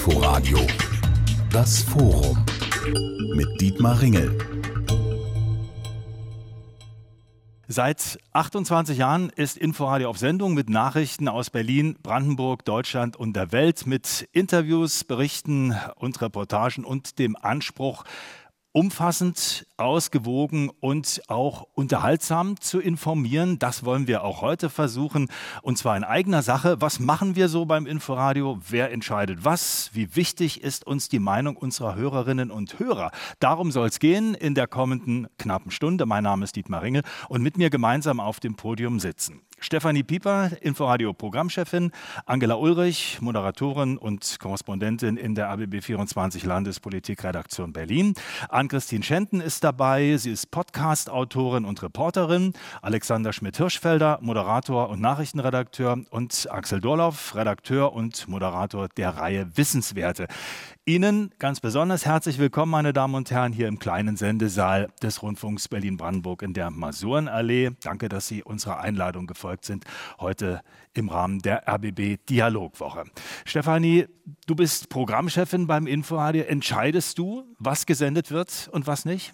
Inforadio Das Forum mit Dietmar Ringel. Seit 28 Jahren ist Inforadio auf Sendung mit Nachrichten aus Berlin, Brandenburg, Deutschland und der Welt, mit Interviews, Berichten und Reportagen und dem Anspruch, umfassend, ausgewogen und auch unterhaltsam zu informieren. Das wollen wir auch heute versuchen. Und zwar in eigener Sache. Was machen wir so beim Inforadio? Wer entscheidet was? Wie wichtig ist uns die Meinung unserer Hörerinnen und Hörer? Darum soll es gehen in der kommenden knappen Stunde. Mein Name ist Dietmar Ringel und mit mir gemeinsam auf dem Podium sitzen Stefanie Pieper, Inforadio-Programmchefin, Angela Ulrich, Moderatorin und Korrespondentin in der ABB 24 Landespolitikredaktion Berlin. Ann-Christine Schenten ist dabei. Sie ist Podcast-Autorin und Reporterin. Alexander Schmidt-Hirschfelder, Moderator und Nachrichtenredakteur. Und Axel Dorloff, Redakteur und Moderator der Reihe Wissenswerte. Ihnen ganz besonders herzlich willkommen, meine Damen und Herren, hier im kleinen Sendesaal des Rundfunks Berlin-Brandenburg in der Masurenallee. Danke, dass Sie unserer Einladung gefolgt sind, heute im Rahmen der RBB Dialogwoche. Stefanie, du bist Programmchefin beim Inforadio. Entscheidest du, was gesendet wird und was nicht?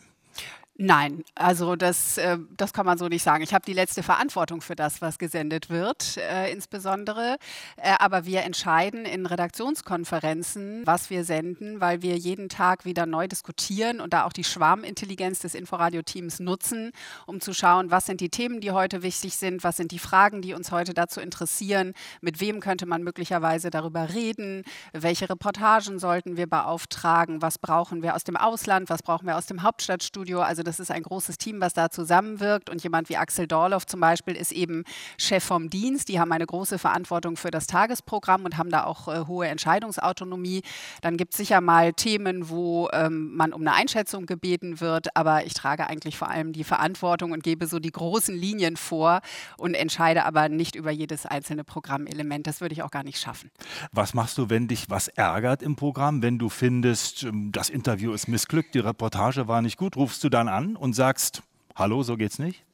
Nein, also das, äh, das kann man so nicht sagen. Ich habe die letzte Verantwortung für das, was gesendet wird, äh, insbesondere. Äh, aber wir entscheiden in Redaktionskonferenzen, was wir senden, weil wir jeden Tag wieder neu diskutieren und da auch die Schwarmintelligenz des Inforadio-Teams nutzen, um zu schauen, was sind die Themen, die heute wichtig sind, was sind die Fragen, die uns heute dazu interessieren, mit wem könnte man möglicherweise darüber reden, welche Reportagen sollten wir beauftragen, was brauchen wir aus dem Ausland, was brauchen wir aus dem Hauptstadtstudio. Also das ist ein großes Team, was da zusammenwirkt. Und jemand wie Axel Dorloff zum Beispiel ist eben Chef vom Dienst. Die haben eine große Verantwortung für das Tagesprogramm und haben da auch äh, hohe Entscheidungsautonomie. Dann gibt es sicher mal Themen, wo ähm, man um eine Einschätzung gebeten wird. Aber ich trage eigentlich vor allem die Verantwortung und gebe so die großen Linien vor und entscheide aber nicht über jedes einzelne Programmelement. Das würde ich auch gar nicht schaffen. Was machst du, wenn dich was ärgert im Programm? Wenn du findest, ähm, das Interview ist missglückt, die Reportage war nicht gut, rufst du dann an? An und sagst, hallo, so geht's nicht?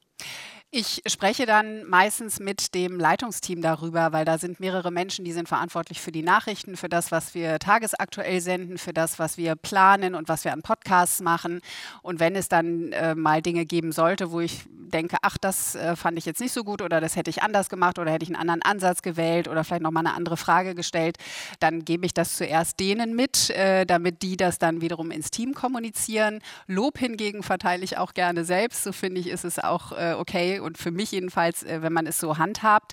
Ich spreche dann meistens mit dem Leitungsteam darüber, weil da sind mehrere Menschen, die sind verantwortlich für die Nachrichten, für das, was wir tagesaktuell senden, für das, was wir planen und was wir an Podcasts machen. Und wenn es dann äh, mal Dinge geben sollte, wo ich denke, ach, das äh, fand ich jetzt nicht so gut oder das hätte ich anders gemacht oder hätte ich einen anderen Ansatz gewählt oder vielleicht nochmal eine andere Frage gestellt, dann gebe ich das zuerst denen mit, äh, damit die das dann wiederum ins Team kommunizieren. Lob hingegen verteile ich auch gerne selbst. So finde ich, ist es auch äh, okay und für mich jedenfalls, äh, wenn man es so handhabt.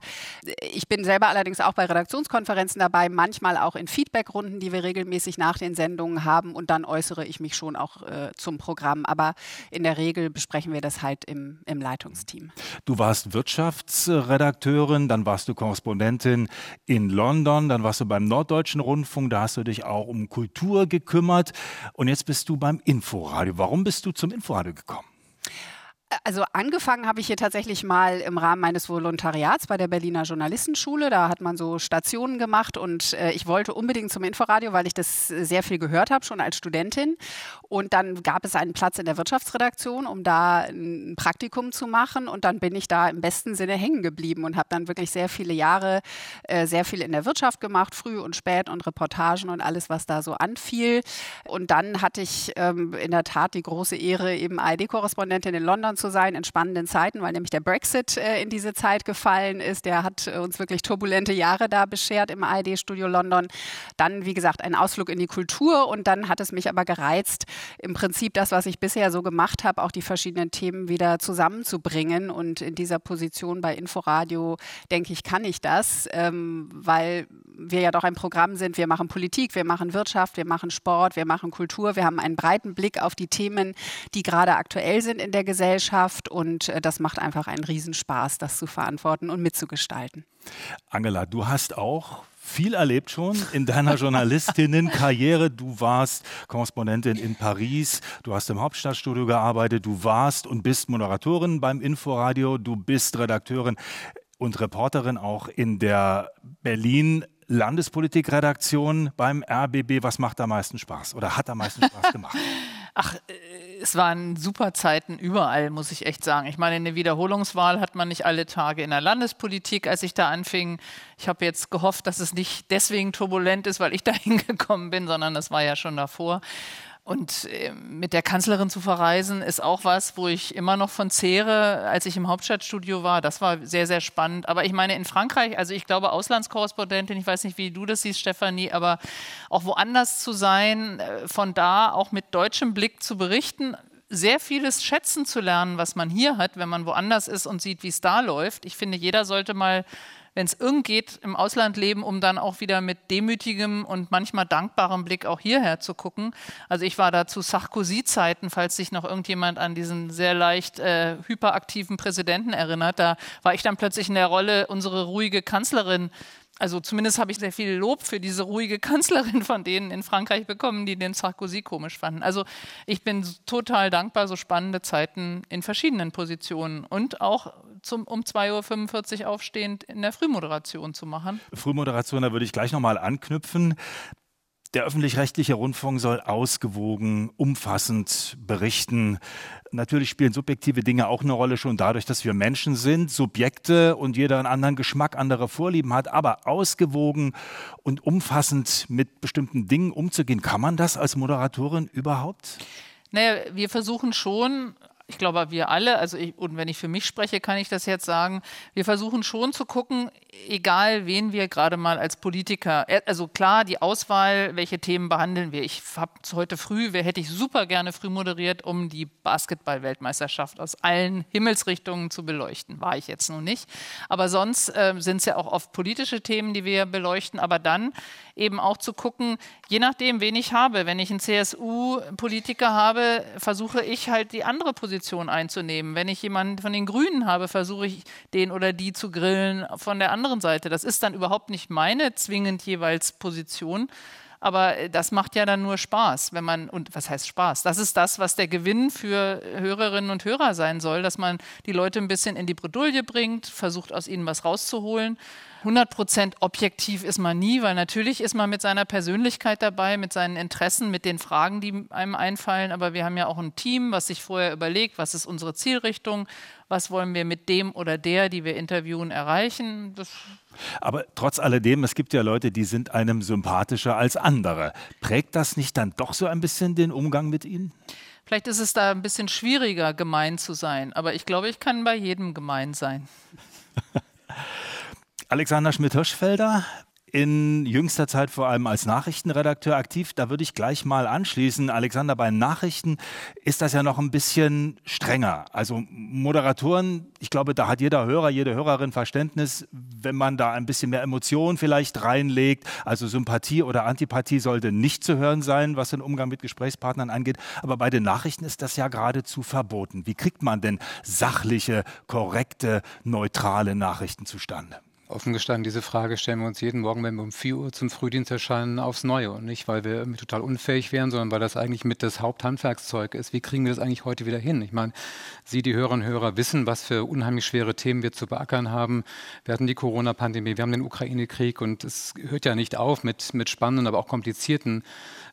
Ich bin selber allerdings auch bei Redaktionskonferenzen dabei, manchmal auch in Feedbackrunden, die wir regelmäßig nach den Sendungen haben und dann äußere ich mich schon auch äh, zum Programm. Aber in der Regel besprechen wir das halt im, im Leitungsteam. Du warst Wirtschaftsredakteurin, dann warst du Korrespondentin in London, dann warst du beim Norddeutschen Rundfunk, da hast du dich auch um Kultur gekümmert und jetzt bist du beim Inforadio. Warum bist du zum Inforadio gekommen? Also angefangen habe ich hier tatsächlich mal im Rahmen meines Volontariats bei der Berliner Journalistenschule. Da hat man so Stationen gemacht und äh, ich wollte unbedingt zum Inforadio, weil ich das sehr viel gehört habe, schon als Studentin. Und dann gab es einen Platz in der Wirtschaftsredaktion, um da ein Praktikum zu machen. Und dann bin ich da im besten Sinne hängen geblieben und habe dann wirklich sehr viele Jahre äh, sehr viel in der Wirtschaft gemacht, früh und spät und Reportagen und alles, was da so anfiel. Und dann hatte ich ähm, in der Tat die große Ehre, eben ARD-Korrespondentin in London zu sein in spannenden Zeiten, weil nämlich der Brexit äh, in diese Zeit gefallen ist. Der hat äh, uns wirklich turbulente Jahre da beschert im ARD-Studio London. Dann, wie gesagt, ein Ausflug in die Kultur und dann hat es mich aber gereizt, im Prinzip das, was ich bisher so gemacht habe, auch die verschiedenen Themen wieder zusammenzubringen. Und in dieser Position bei Inforadio, denke ich, kann ich das, ähm, weil wir ja doch ein Programm sind. Wir machen Politik, wir machen Wirtschaft, wir machen Sport, wir machen Kultur. Wir haben einen breiten Blick auf die Themen, die gerade aktuell sind in der Gesellschaft Gesellschaft und äh, das macht einfach einen Riesenspaß, das zu verantworten und mitzugestalten. Angela, du hast auch viel erlebt schon in deiner Journalistinnenkarriere. Du warst Korrespondentin in Paris, du hast im Hauptstadtstudio gearbeitet, du warst und bist Moderatorin beim Inforadio, du bist Redakteurin und Reporterin auch in der Berlin Landespolitikredaktion beim RBB. Was macht am meisten Spaß oder hat am meisten Spaß gemacht? Ach, äh es waren super Zeiten überall, muss ich echt sagen. Ich meine, eine Wiederholungswahl hat man nicht alle Tage in der Landespolitik, als ich da anfing. Ich habe jetzt gehofft, dass es nicht deswegen turbulent ist, weil ich da hingekommen bin, sondern das war ja schon davor. Und ähm, mit der Kanzlerin zu verreisen, ist auch was, wo ich immer noch von zehre, als ich im Hauptstadtstudio war. Das war sehr, sehr spannend. Aber ich meine, in Frankreich, also ich glaube, Auslandskorrespondentin, ich weiß nicht, wie du das siehst, Stefanie, aber auch woanders zu sein, äh, von da auch mit deutschem Blick zu berichten, sehr vieles schätzen zu lernen, was man hier hat, wenn man woanders ist und sieht, wie es da läuft. Ich finde, jeder sollte mal wenn es irgend geht, im Ausland leben, um dann auch wieder mit demütigem und manchmal dankbarem Blick auch hierher zu gucken. Also ich war da zu Sarkozy-Zeiten, falls sich noch irgendjemand an diesen sehr leicht äh, hyperaktiven Präsidenten erinnert. Da war ich dann plötzlich in der Rolle, unsere ruhige Kanzlerin also zumindest habe ich sehr viel Lob für diese ruhige Kanzlerin von denen in Frankreich bekommen, die den Sarkozy komisch fanden. Also ich bin total dankbar, so spannende Zeiten in verschiedenen Positionen und auch zum, um 2.45 Uhr aufstehend in der Frühmoderation zu machen. Frühmoderation, da würde ich gleich nochmal anknüpfen. Der öffentlich-rechtliche Rundfunk soll ausgewogen, umfassend berichten. Natürlich spielen subjektive Dinge auch eine Rolle, schon dadurch, dass wir Menschen sind, Subjekte und jeder einen anderen Geschmack, andere Vorlieben hat. Aber ausgewogen und umfassend mit bestimmten Dingen umzugehen, kann man das als Moderatorin überhaupt? Naja, wir versuchen schon, ich glaube, wir alle, also ich, und wenn ich für mich spreche, kann ich das jetzt sagen, wir versuchen schon zu gucken, egal wen wir gerade mal als Politiker, äh, also klar, die Auswahl, welche Themen behandeln wir. Ich habe heute früh, wer hätte ich super gerne früh moderiert, um die Basketball-Weltmeisterschaft aus allen Himmelsrichtungen zu beleuchten. War ich jetzt noch nicht. Aber sonst äh, sind es ja auch oft politische Themen, die wir beleuchten, aber dann eben auch zu gucken, je nachdem, wen ich habe. Wenn ich einen CSU-Politiker habe, versuche ich halt die andere Position einzunehmen. Wenn ich jemanden von den Grünen habe, versuche ich den oder die zu grillen von der anderen Seite. Das ist dann überhaupt nicht meine zwingend jeweils Position. Aber äh, das macht ja dann nur Spaß, wenn man, und was heißt Spaß? Das ist das, was der Gewinn für Hörerinnen und Hörer sein soll, dass man die Leute ein bisschen in die Bredouille bringt, versucht aus ihnen was rauszuholen 100% objektiv ist man nie, weil natürlich ist man mit seiner Persönlichkeit dabei, mit seinen Interessen, mit den Fragen, die einem einfallen. Aber wir haben ja auch ein Team, was sich vorher überlegt, was ist unsere Zielrichtung, was wollen wir mit dem oder der, die wir interviewen, erreichen. Das aber trotz alledem, es gibt ja Leute, die sind einem sympathischer als andere. Prägt das nicht dann doch so ein bisschen den Umgang mit ihnen? Vielleicht ist es da ein bisschen schwieriger, gemein zu sein, aber ich glaube, ich kann bei jedem gemein sein. Alexander Schmidt-Hirschfelder, in jüngster Zeit vor allem als Nachrichtenredakteur aktiv. Da würde ich gleich mal anschließen. Alexander, bei Nachrichten ist das ja noch ein bisschen strenger. Also Moderatoren, ich glaube, da hat jeder Hörer, jede Hörerin Verständnis, wenn man da ein bisschen mehr Emotion vielleicht reinlegt. Also Sympathie oder Antipathie sollte nicht zu hören sein, was den Umgang mit Gesprächspartnern angeht. Aber bei den Nachrichten ist das ja geradezu verboten. Wie kriegt man denn sachliche, korrekte, neutrale Nachrichten zustande? Offen gestanden, diese Frage stellen wir uns jeden Morgen, wenn wir um 4 Uhr zum Frühdienst erscheinen, aufs Neue. Und nicht, weil wir total unfähig wären, sondern weil das eigentlich mit das Haupthandwerkszeug ist. Wie kriegen wir das eigentlich heute wieder hin? Ich meine, Sie, die Hörerinnen und Hörer, wissen, was für unheimlich schwere Themen wir zu beackern haben. Wir hatten die Corona-Pandemie, wir haben den Ukraine-Krieg und es hört ja nicht auf mit, mit spannenden, aber auch komplizierten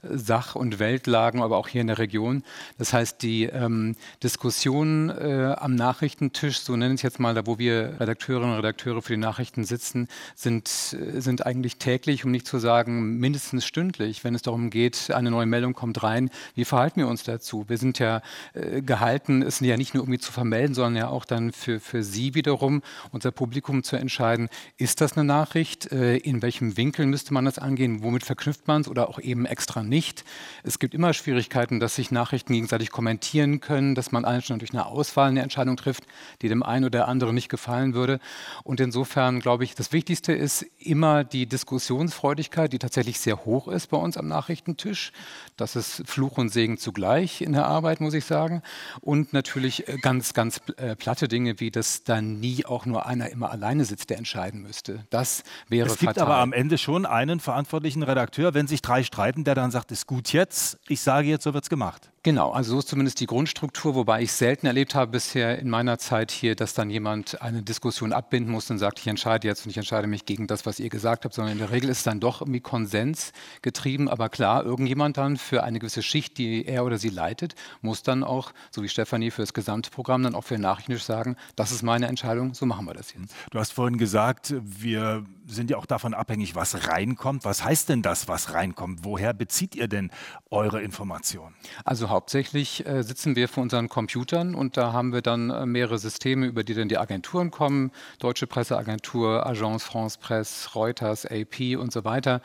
Sach- und Weltlagen, aber auch hier in der Region. Das heißt, die ähm, Diskussionen äh, am Nachrichtentisch, so nenne ich es jetzt mal, da wo wir Redakteurinnen und Redakteure für die Nachrichten sitzen, sind, äh, sind eigentlich täglich, um nicht zu sagen mindestens stündlich, wenn es darum geht, eine neue Meldung kommt rein, wie verhalten wir uns dazu? Wir sind ja äh, gehalten, es ja nicht nur irgendwie zu vermelden, sondern ja auch dann für, für Sie wiederum, unser Publikum zu entscheiden, ist das eine Nachricht, äh, in welchem Winkel müsste man das angehen, womit verknüpft man es oder auch eben extra nicht. Es gibt immer Schwierigkeiten, dass sich Nachrichten gegenseitig kommentieren können, dass man schon durch eine Auswahl eine Entscheidung trifft, die dem einen oder anderen nicht gefallen würde. Und insofern glaube ich, das Wichtigste ist immer die Diskussionsfreudigkeit, die tatsächlich sehr hoch ist bei uns am Nachrichtentisch. Das ist Fluch und Segen zugleich in der Arbeit, muss ich sagen. Und natürlich äh, ganz, ganz äh, platte Dinge, wie dass da nie auch nur einer immer alleine sitzt, der entscheiden müsste. Das wäre Es gibt fatal. aber am Ende schon einen verantwortlichen Redakteur, wenn sich drei streiten, der dann sagt, ist gut jetzt, ich sage jetzt, so wird es gemacht. Genau, also so ist zumindest die Grundstruktur, wobei ich selten erlebt habe bisher in meiner Zeit hier, dass dann jemand eine Diskussion abbinden muss und sagt, ich entscheide jetzt und ich entscheide mich gegen das, was ihr gesagt habt, sondern in der Regel ist es dann doch irgendwie Konsens getrieben. Aber klar, irgendjemand dann für eine gewisse Schicht, die er oder sie leitet, muss dann auch, so wie Stefanie für das gesamte Programm, dann auch für Nachrichten sagen, das ist meine Entscheidung, so machen wir das jetzt. Du hast vorhin gesagt, wir sind ja auch davon abhängig, was reinkommt. Was heißt denn das, was reinkommt? Woher bezieht ihr denn eure Informationen? Also hauptsächlich äh, sitzen wir vor unseren Computern und da haben wir dann äh, mehrere Systeme, über die dann die Agenturen kommen. Deutsche Presseagentur, Agence France Presse, Reuters, AP und so weiter.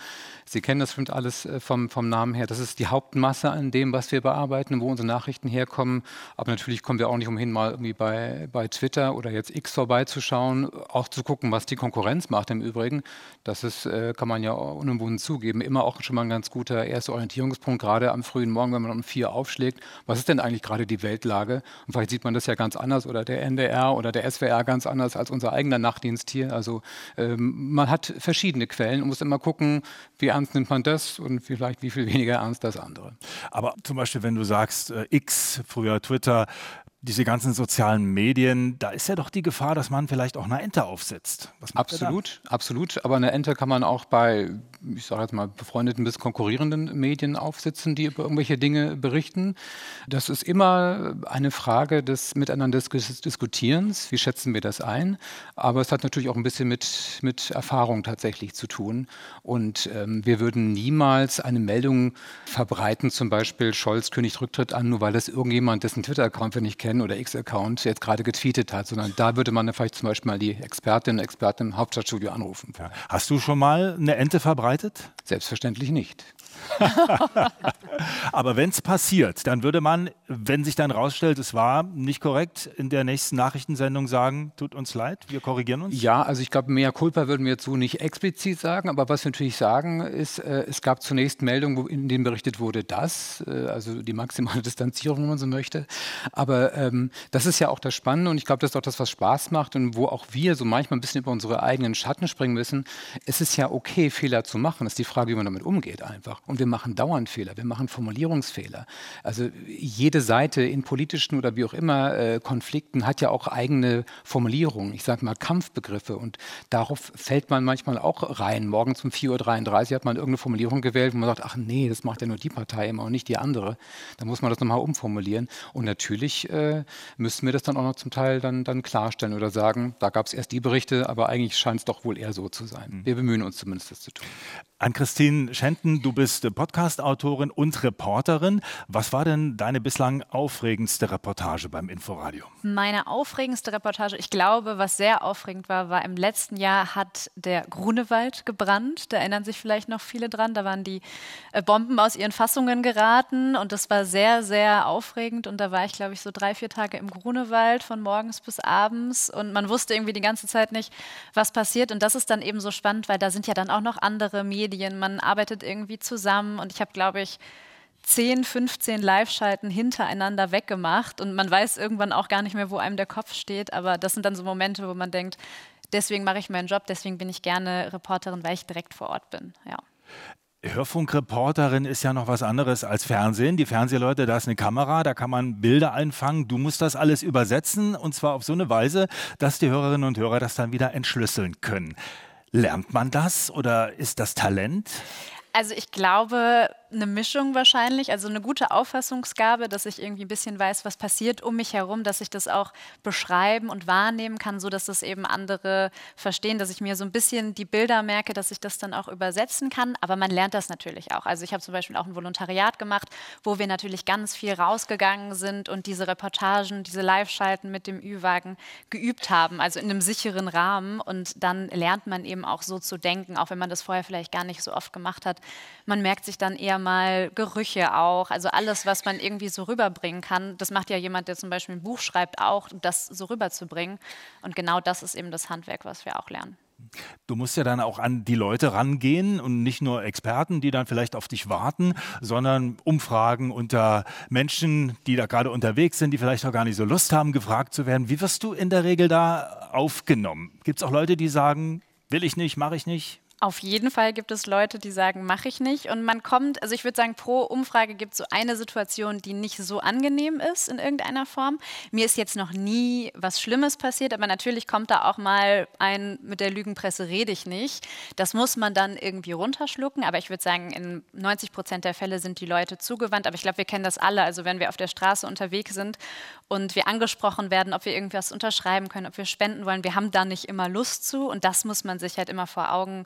Sie kennen das bestimmt alles äh, vom, vom Namen her. Das ist die Hauptmasse an dem, was wir bearbeiten, wo unsere Nachrichten herkommen. Aber natürlich kommen wir auch nicht umhin, mal irgendwie bei, bei Twitter oder jetzt X vorbeizuschauen, auch zu gucken, was die Konkurrenz macht im Übrigen. Das ist, äh, kann man ja unumwunden zugeben, immer auch schon mal ein ganz guter erster Orientierungspunkt, gerade am frühen Morgen, wenn man um vier aufschlägt. Was ist denn eigentlich gerade die Weltlage? Und vielleicht sieht man das ja ganz anders oder der NDR oder der SWR ganz anders als unser eigener Nachtdienst hier. Also ähm, man hat verschiedene Quellen und muss immer gucken, wie ernst nimmt man das und vielleicht wie viel weniger ernst das andere. Aber zum Beispiel, wenn du sagst, äh, X, früher Twitter, diese ganzen sozialen Medien, da ist ja doch die Gefahr, dass man vielleicht auch eine Ente aufsetzt. absolut, absolut. Aber eine Ente kann man auch bei, ich sage jetzt mal, befreundeten bis konkurrierenden Medien aufsitzen, die über irgendwelche Dinge berichten. Das ist immer eine Frage des Miteinander Diskutierens. Wie schätzen wir das ein? Aber es hat natürlich auch ein bisschen mit, mit Erfahrung tatsächlich zu tun. Und ähm, wir würden niemals eine Meldung verbreiten, zum Beispiel Scholz kündigt Rücktritt an, nur weil das irgendjemand, dessen Twitter-Account wir nicht kennen, kennen oder X-Account jetzt gerade getweetet hat, sondern da würde man vielleicht zum Beispiel mal die Expertinnen und Experten im Hauptstadtstudio anrufen. Ja. Hast du schon mal eine Ente verbreitet? Selbstverständlich nicht. Aber wenn es passiert, dann würde man, wenn sich dann rausstellt, es war nicht korrekt, in der nächsten Nachrichtensendung sagen, tut uns leid, wir korrigieren uns? Ja, also ich glaube, mehr Culpa würden wir dazu nicht explizit sagen, aber was wir natürlich sagen, ist, äh, es gab zunächst Meldungen, in denen berichtet wurde, dass, äh, also die maximale Distanzierung, wenn man so möchte. Aber ähm, das ist ja auch das Spannende und ich glaube, das ist auch das, was Spaß macht und wo auch wir so manchmal ein bisschen über unsere eigenen Schatten springen müssen. Es ist ja okay, Fehler zu machen. Das ist die Frage, wie man damit umgeht einfach. Und wir machen dauernd Fehler, wir machen Formulierungsfehler. Also jede Seite in politischen oder wie auch immer äh, Konflikten hat ja auch eigene Formulierungen. Ich sage mal Kampfbegriffe und darauf fällt man manchmal auch rein. Morgens um 4.33 Uhr hat man irgendeine Formulierung gewählt, wo man sagt, ach nee, das macht ja nur die Partei immer und nicht die andere. Da muss man das nochmal umformulieren. Und natürlich äh, müssen wir das dann auch noch zum Teil dann, dann klarstellen oder sagen, da gab es erst die Berichte, aber eigentlich scheint es doch wohl eher so zu sein. Mhm. Wir bemühen uns zumindest, das zu tun. An Christine Schenten, du bist Podcast-Autorin und Reporterin. Was war denn deine bislang aufregendste Reportage beim Inforadio? Meine aufregendste Reportage, ich glaube, was sehr aufregend war, war im letzten Jahr hat der Grunewald gebrannt. Da erinnern sich vielleicht noch viele dran. Da waren die äh, Bomben aus ihren Fassungen geraten und das war sehr, sehr aufregend. Und da war ich, glaube ich, so drei, vier Tage im Grunewald von morgens bis abends und man wusste irgendwie die ganze Zeit nicht, was passiert. Und das ist dann eben so spannend, weil da sind ja dann auch noch andere Medien Medien, man arbeitet irgendwie zusammen und ich habe, glaube ich, 10, 15 Live-Schalten hintereinander weggemacht und man weiß irgendwann auch gar nicht mehr, wo einem der Kopf steht, aber das sind dann so Momente, wo man denkt, deswegen mache ich meinen Job, deswegen bin ich gerne Reporterin, weil ich direkt vor Ort bin. Ja. Hörfunkreporterin ist ja noch was anderes als Fernsehen. Die Fernsehleute, da ist eine Kamera, da kann man Bilder einfangen. Du musst das alles übersetzen und zwar auf so eine Weise, dass die Hörerinnen und Hörer das dann wieder entschlüsseln können. Lernt man das oder ist das Talent? Also ich glaube, eine Mischung wahrscheinlich, also eine gute Auffassungsgabe, dass ich irgendwie ein bisschen weiß, was passiert um mich herum, dass ich das auch beschreiben und wahrnehmen kann, so dass das eben andere verstehen, dass ich mir so ein bisschen die Bilder merke, dass ich das dann auch übersetzen kann. Aber man lernt das natürlich auch. Also ich habe zum Beispiel auch ein Volontariat gemacht, wo wir natürlich ganz viel rausgegangen sind und diese Reportagen, diese Live-Schalten mit dem Ü-Wagen geübt haben, also in einem sicheren Rahmen. Und dann lernt man eben auch so zu denken, auch wenn man das vorher vielleicht gar nicht so oft gemacht hat. Man merkt sich dann eher mal Gerüche auch, also alles, was man irgendwie so rüberbringen kann. Das macht ja jemand, der zum Beispiel ein Buch schreibt, auch, das so rüberzubringen. Und genau das ist eben das Handwerk, was wir auch lernen. Du musst ja dann auch an die Leute rangehen und nicht nur Experten, die dann vielleicht auf dich warten, sondern Umfragen unter Menschen, die da gerade unterwegs sind, die vielleicht auch gar nicht so Lust haben, gefragt zu werden. Wie wirst du in der Regel da aufgenommen? Gibt es auch Leute, die sagen, will ich nicht, mache ich nicht? Auf jeden Fall gibt es Leute, die sagen, mache ich nicht. Und man kommt, also ich würde sagen, pro Umfrage gibt es so eine Situation, die nicht so angenehm ist in irgendeiner Form. Mir ist jetzt noch nie was Schlimmes passiert, aber natürlich kommt da auch mal ein, mit der Lügenpresse rede ich nicht. Das muss man dann irgendwie runterschlucken. Aber ich würde sagen, in 90 Prozent der Fälle sind die Leute zugewandt. Aber ich glaube, wir kennen das alle. Also wenn wir auf der Straße unterwegs sind und wir angesprochen werden, ob wir irgendwas unterschreiben können, ob wir spenden wollen, wir haben da nicht immer Lust zu. Und das muss man sich halt immer vor Augen halten,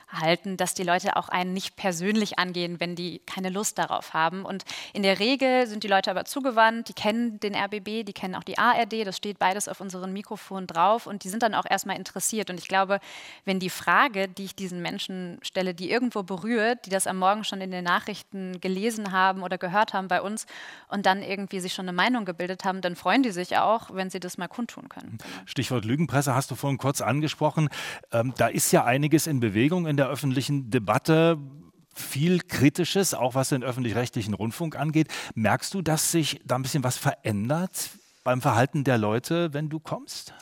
dass die Leute auch einen nicht persönlich angehen, wenn die keine Lust darauf haben. Und in der Regel sind die Leute aber zugewandt, die kennen den RBB, die kennen auch die ARD, das steht beides auf unseren Mikrofonen drauf und die sind dann auch erstmal interessiert. Und ich glaube, wenn die Frage, die ich diesen Menschen stelle, die irgendwo berührt, die das am Morgen schon in den Nachrichten gelesen haben oder gehört haben bei uns und dann irgendwie sich schon eine Meinung gebildet haben, dann freuen die sich auch, wenn sie das mal kundtun können. Stichwort Lügenpresse hast du vorhin kurz angesprochen. Ähm, da ist ja einiges in Bewegung in der öffentlichen Debatte viel Kritisches, auch was den öffentlich-rechtlichen Rundfunk angeht. Merkst du, dass sich da ein bisschen was verändert beim Verhalten der Leute, wenn du kommst?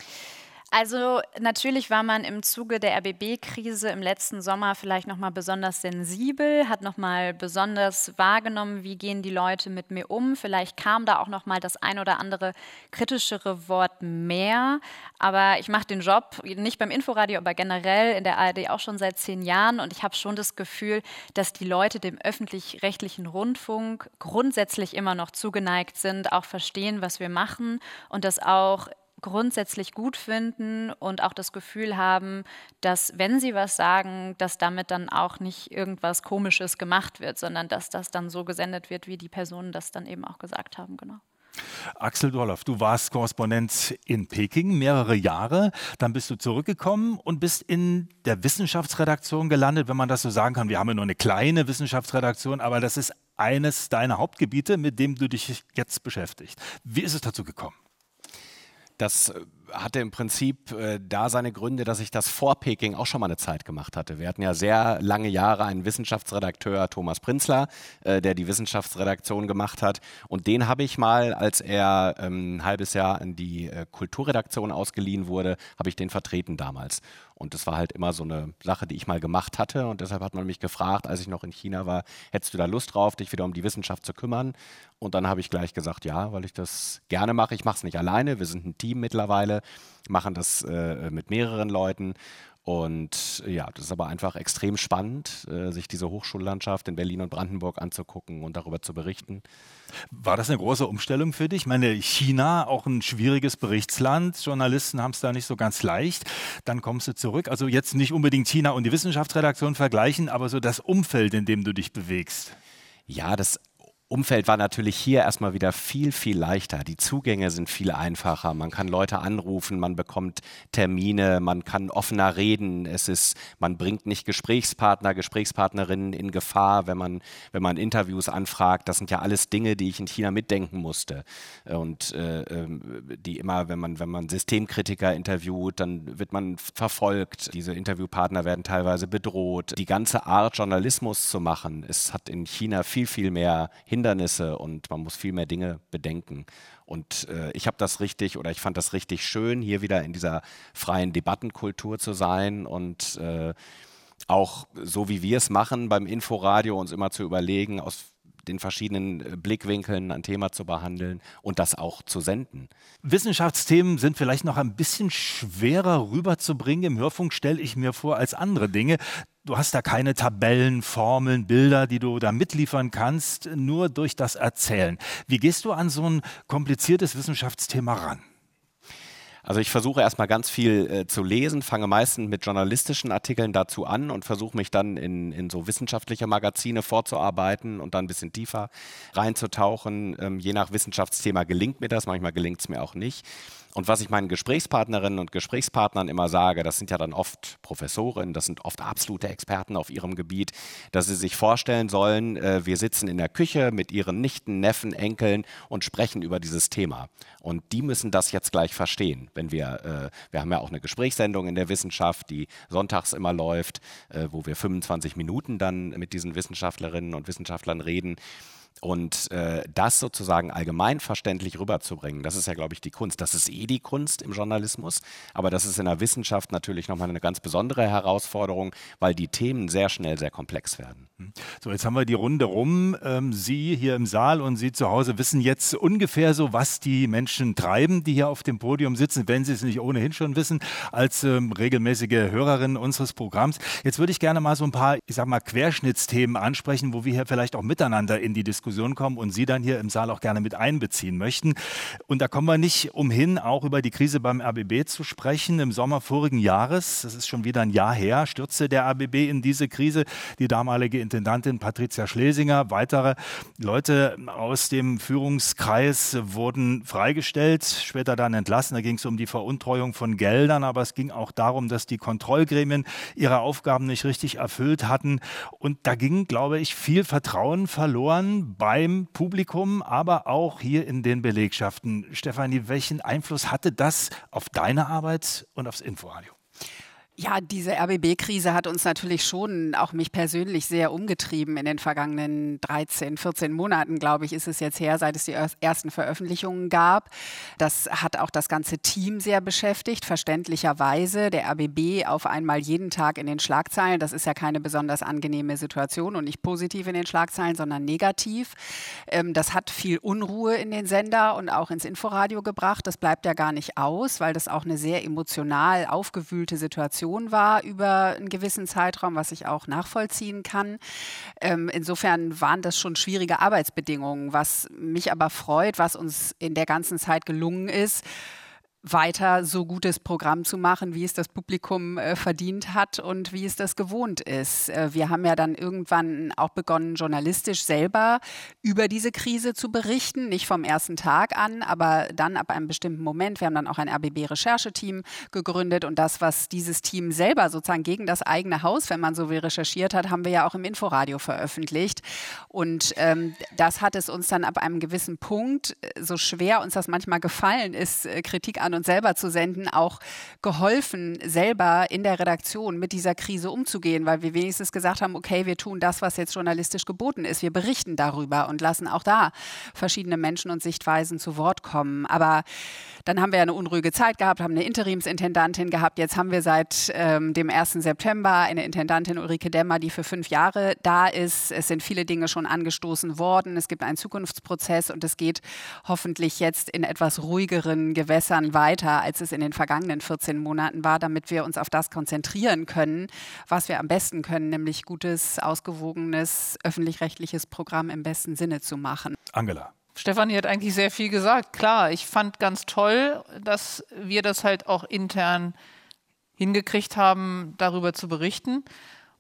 Also natürlich war man im Zuge der RBB-Krise im letzten Sommer vielleicht noch mal besonders sensibel, hat noch mal besonders wahrgenommen, wie gehen die Leute mit mir um. Vielleicht kam da auch noch mal das ein oder andere kritischere Wort mehr. Aber ich mache den Job nicht beim Inforadio, aber generell in der ARD auch schon seit zehn Jahren und ich habe schon das Gefühl, dass die Leute dem öffentlich-rechtlichen Rundfunk grundsätzlich immer noch zugeneigt sind, auch verstehen, was wir machen und das auch grundsätzlich gut finden und auch das Gefühl haben, dass wenn sie was sagen, dass damit dann auch nicht irgendwas Komisches gemacht wird, sondern dass das dann so gesendet wird, wie die Personen das dann eben auch gesagt haben. Genau. Axel Dorloff, du warst Korrespondent in Peking mehrere Jahre, dann bist du zurückgekommen und bist in der Wissenschaftsredaktion gelandet, wenn man das so sagen kann. Wir haben ja nur eine kleine Wissenschaftsredaktion, aber das ist eines deiner Hauptgebiete, mit dem du dich jetzt beschäftigst. Wie ist es dazu gekommen? Das äh, hatte im Prinzip äh, da seine Gründe, dass ich das vor Peking auch schon mal eine Zeit gemacht hatte. Wir hatten ja sehr lange Jahre einen Wissenschaftsredakteur, Thomas Prinzler, äh, der die Wissenschaftsredaktion gemacht hat. Und den habe ich mal, als er ähm, ein halbes Jahr in die äh, Kulturredaktion ausgeliehen wurde, habe ich den vertreten damals. Und das war halt immer so eine Sache, die ich mal gemacht hatte. Und deshalb hat man mich gefragt, als ich noch in China war, hättest du da Lust drauf, dich wieder um die Wissenschaft zu kümmern? Und dann habe ich gleich gesagt, ja, weil ich das gerne mache. Ich mache es nicht alleine. Wir sind ein Team mittlerweile, machen das äh, mit mehreren Leuten. Und ja, das ist aber einfach extrem spannend, äh, sich diese Hochschullandschaft in Berlin und Brandenburg anzugucken und darüber zu berichten. War das eine große Umstellung für dich? Ich meine, China, auch ein schwieriges Berichtsland. Journalisten haben es da nicht so ganz leicht. Dann kommst du zurück. Also jetzt nicht unbedingt China und die Wissenschaftsredaktion vergleichen, aber so das Umfeld, in dem du dich bewegst. Ja, das Umfeld war natürlich hier erstmal wieder viel, viel leichter. Die Zugänge sind viel einfacher. Man kann Leute anrufen, man bekommt Termine, man kann offener reden. Es ist, man bringt nicht Gesprächspartner, Gesprächspartnerinnen in Gefahr, wenn man, wenn man Interviews anfragt. Das sind ja alles Dinge, die ich in China mitdenken musste. Und äh, ähm, die immer, wenn man, wenn man Systemkritiker interviewt, dann wird man verfolgt. Diese Interviewpartner werden teilweise bedroht. Die ganze Art, Journalismus zu machen, es hat in China viel, viel mehr Hintergrund Hindernisse und man muss viel mehr Dinge bedenken. Und äh, ich habe das richtig oder ich fand das richtig schön, hier wieder in dieser freien Debattenkultur zu sein und äh, auch so wie wir es machen beim Inforadio, uns immer zu überlegen, aus den verschiedenen äh, Blickwinkeln ein Thema zu behandeln und das auch zu senden. Wissenschaftsthemen sind vielleicht noch ein bisschen schwerer rüberzubringen im Hörfunk, stelle ich mir vor, als andere Dinge. Du hast da keine Tabellen, Formeln, Bilder, die du da mitliefern kannst, nur durch das Erzählen. Wie gehst du an so ein kompliziertes Wissenschaftsthema ran? Also ich versuche erstmal ganz viel äh, zu lesen, fange meistens mit journalistischen Artikeln dazu an und versuche mich dann in, in so wissenschaftliche Magazine vorzuarbeiten und dann ein bisschen tiefer reinzutauchen. Ähm, je nach Wissenschaftsthema gelingt mir das, manchmal gelingt es mir auch nicht. Und was ich meinen Gesprächspartnerinnen und Gesprächspartnern immer sage, das sind ja dann oft Professoren, das sind oft absolute Experten auf ihrem Gebiet, dass sie sich vorstellen sollen, äh, wir sitzen in der Küche mit ihren Nichten, Neffen, Enkeln und sprechen über dieses Thema. Und die müssen das jetzt gleich verstehen. Wenn wir, äh, wir haben ja auch eine Gesprächssendung in der Wissenschaft, die sonntags immer läuft, äh, wo wir 25 Minuten dann mit diesen Wissenschaftlerinnen und Wissenschaftlern reden. Und äh, das sozusagen allgemeinverständlich rüberzubringen, das ist ja, glaube ich, die Kunst. Das ist eh die Kunst im Journalismus, aber das ist in der Wissenschaft natürlich nochmal eine ganz besondere Herausforderung, weil die Themen sehr schnell sehr komplex werden. Hm. So, jetzt haben wir die Runde rum. Ähm, Sie hier im Saal und Sie zu Hause wissen jetzt ungefähr so, was die Menschen treiben, die hier auf dem Podium sitzen, wenn Sie es nicht ohnehin schon wissen, als ähm, regelmäßige Hörerin unseres Programms. Jetzt würde ich gerne mal so ein paar, ich sag mal, Querschnittsthemen ansprechen, wo wir hier vielleicht auch miteinander in die Diskussion Diskussion kommen und Sie dann hier im Saal auch gerne mit einbeziehen möchten. Und da kommen wir nicht umhin, auch über die Krise beim RBB zu sprechen. Im Sommer vorigen Jahres, das ist schon wieder ein Jahr her, stürzte der RBB in diese Krise. Die damalige Intendantin Patricia Schlesinger, weitere Leute aus dem Führungskreis wurden freigestellt, später dann entlassen. Da ging es um die Veruntreuung von Geldern, aber es ging auch darum, dass die Kontrollgremien ihre Aufgaben nicht richtig erfüllt hatten. Und da ging, glaube ich, viel Vertrauen verloren beim Publikum, aber auch hier in den Belegschaften. Stefanie, welchen Einfluss hatte das auf deine Arbeit und aufs Inforadio? Ja, diese RBB-Krise hat uns natürlich schon, auch mich persönlich, sehr umgetrieben in den vergangenen 13, 14 Monaten, glaube ich, ist es jetzt her, seit es die ersten Veröffentlichungen gab. Das hat auch das ganze Team sehr beschäftigt, verständlicherweise. Der RBB auf einmal jeden Tag in den Schlagzeilen, das ist ja keine besonders angenehme Situation und nicht positiv in den Schlagzeilen, sondern negativ. Ähm, das hat viel Unruhe in den Sender und auch ins Inforadio gebracht. Das bleibt ja gar nicht aus, weil das auch eine sehr emotional aufgewühlte Situation Situation war über einen gewissen Zeitraum, was ich auch nachvollziehen kann. Ähm, insofern waren das schon schwierige Arbeitsbedingungen, was mich aber freut, was uns in der ganzen Zeit gelungen ist weiter so gutes Programm zu machen, wie es das Publikum äh, verdient hat und wie es das gewohnt ist. Äh, wir haben ja dann irgendwann auch begonnen, journalistisch selber über diese Krise zu berichten, nicht vom ersten Tag an, aber dann ab einem bestimmten Moment. Wir haben dann auch ein RBB-Rechercheteam gegründet und das, was dieses Team selber sozusagen gegen das eigene Haus, wenn man so will, recherchiert hat, haben wir ja auch im Inforadio veröffentlicht. Und ähm, das hat es uns dann ab einem gewissen Punkt, äh, so schwer uns das manchmal gefallen ist, äh, Kritik an an uns selber zu senden, auch geholfen, selber in der Redaktion mit dieser Krise umzugehen, weil wir wenigstens gesagt haben, okay, wir tun das, was jetzt journalistisch geboten ist. Wir berichten darüber und lassen auch da verschiedene Menschen und Sichtweisen zu Wort kommen. Aber dann haben wir eine unruhige Zeit gehabt, haben eine Interimsintendantin gehabt. Jetzt haben wir seit ähm, dem 1. September eine Intendantin Ulrike Demmer, die für fünf Jahre da ist. Es sind viele Dinge schon angestoßen worden. Es gibt einen Zukunftsprozess und es geht hoffentlich jetzt in etwas ruhigeren Gewässern weiter, als es in den vergangenen 14 Monaten war, damit wir uns auf das konzentrieren können, was wir am besten können, nämlich gutes, ausgewogenes, öffentlich-rechtliches Programm im besten Sinne zu machen. Angela. Stefanie hat eigentlich sehr viel gesagt. Klar, ich fand ganz toll, dass wir das halt auch intern hingekriegt haben, darüber zu berichten.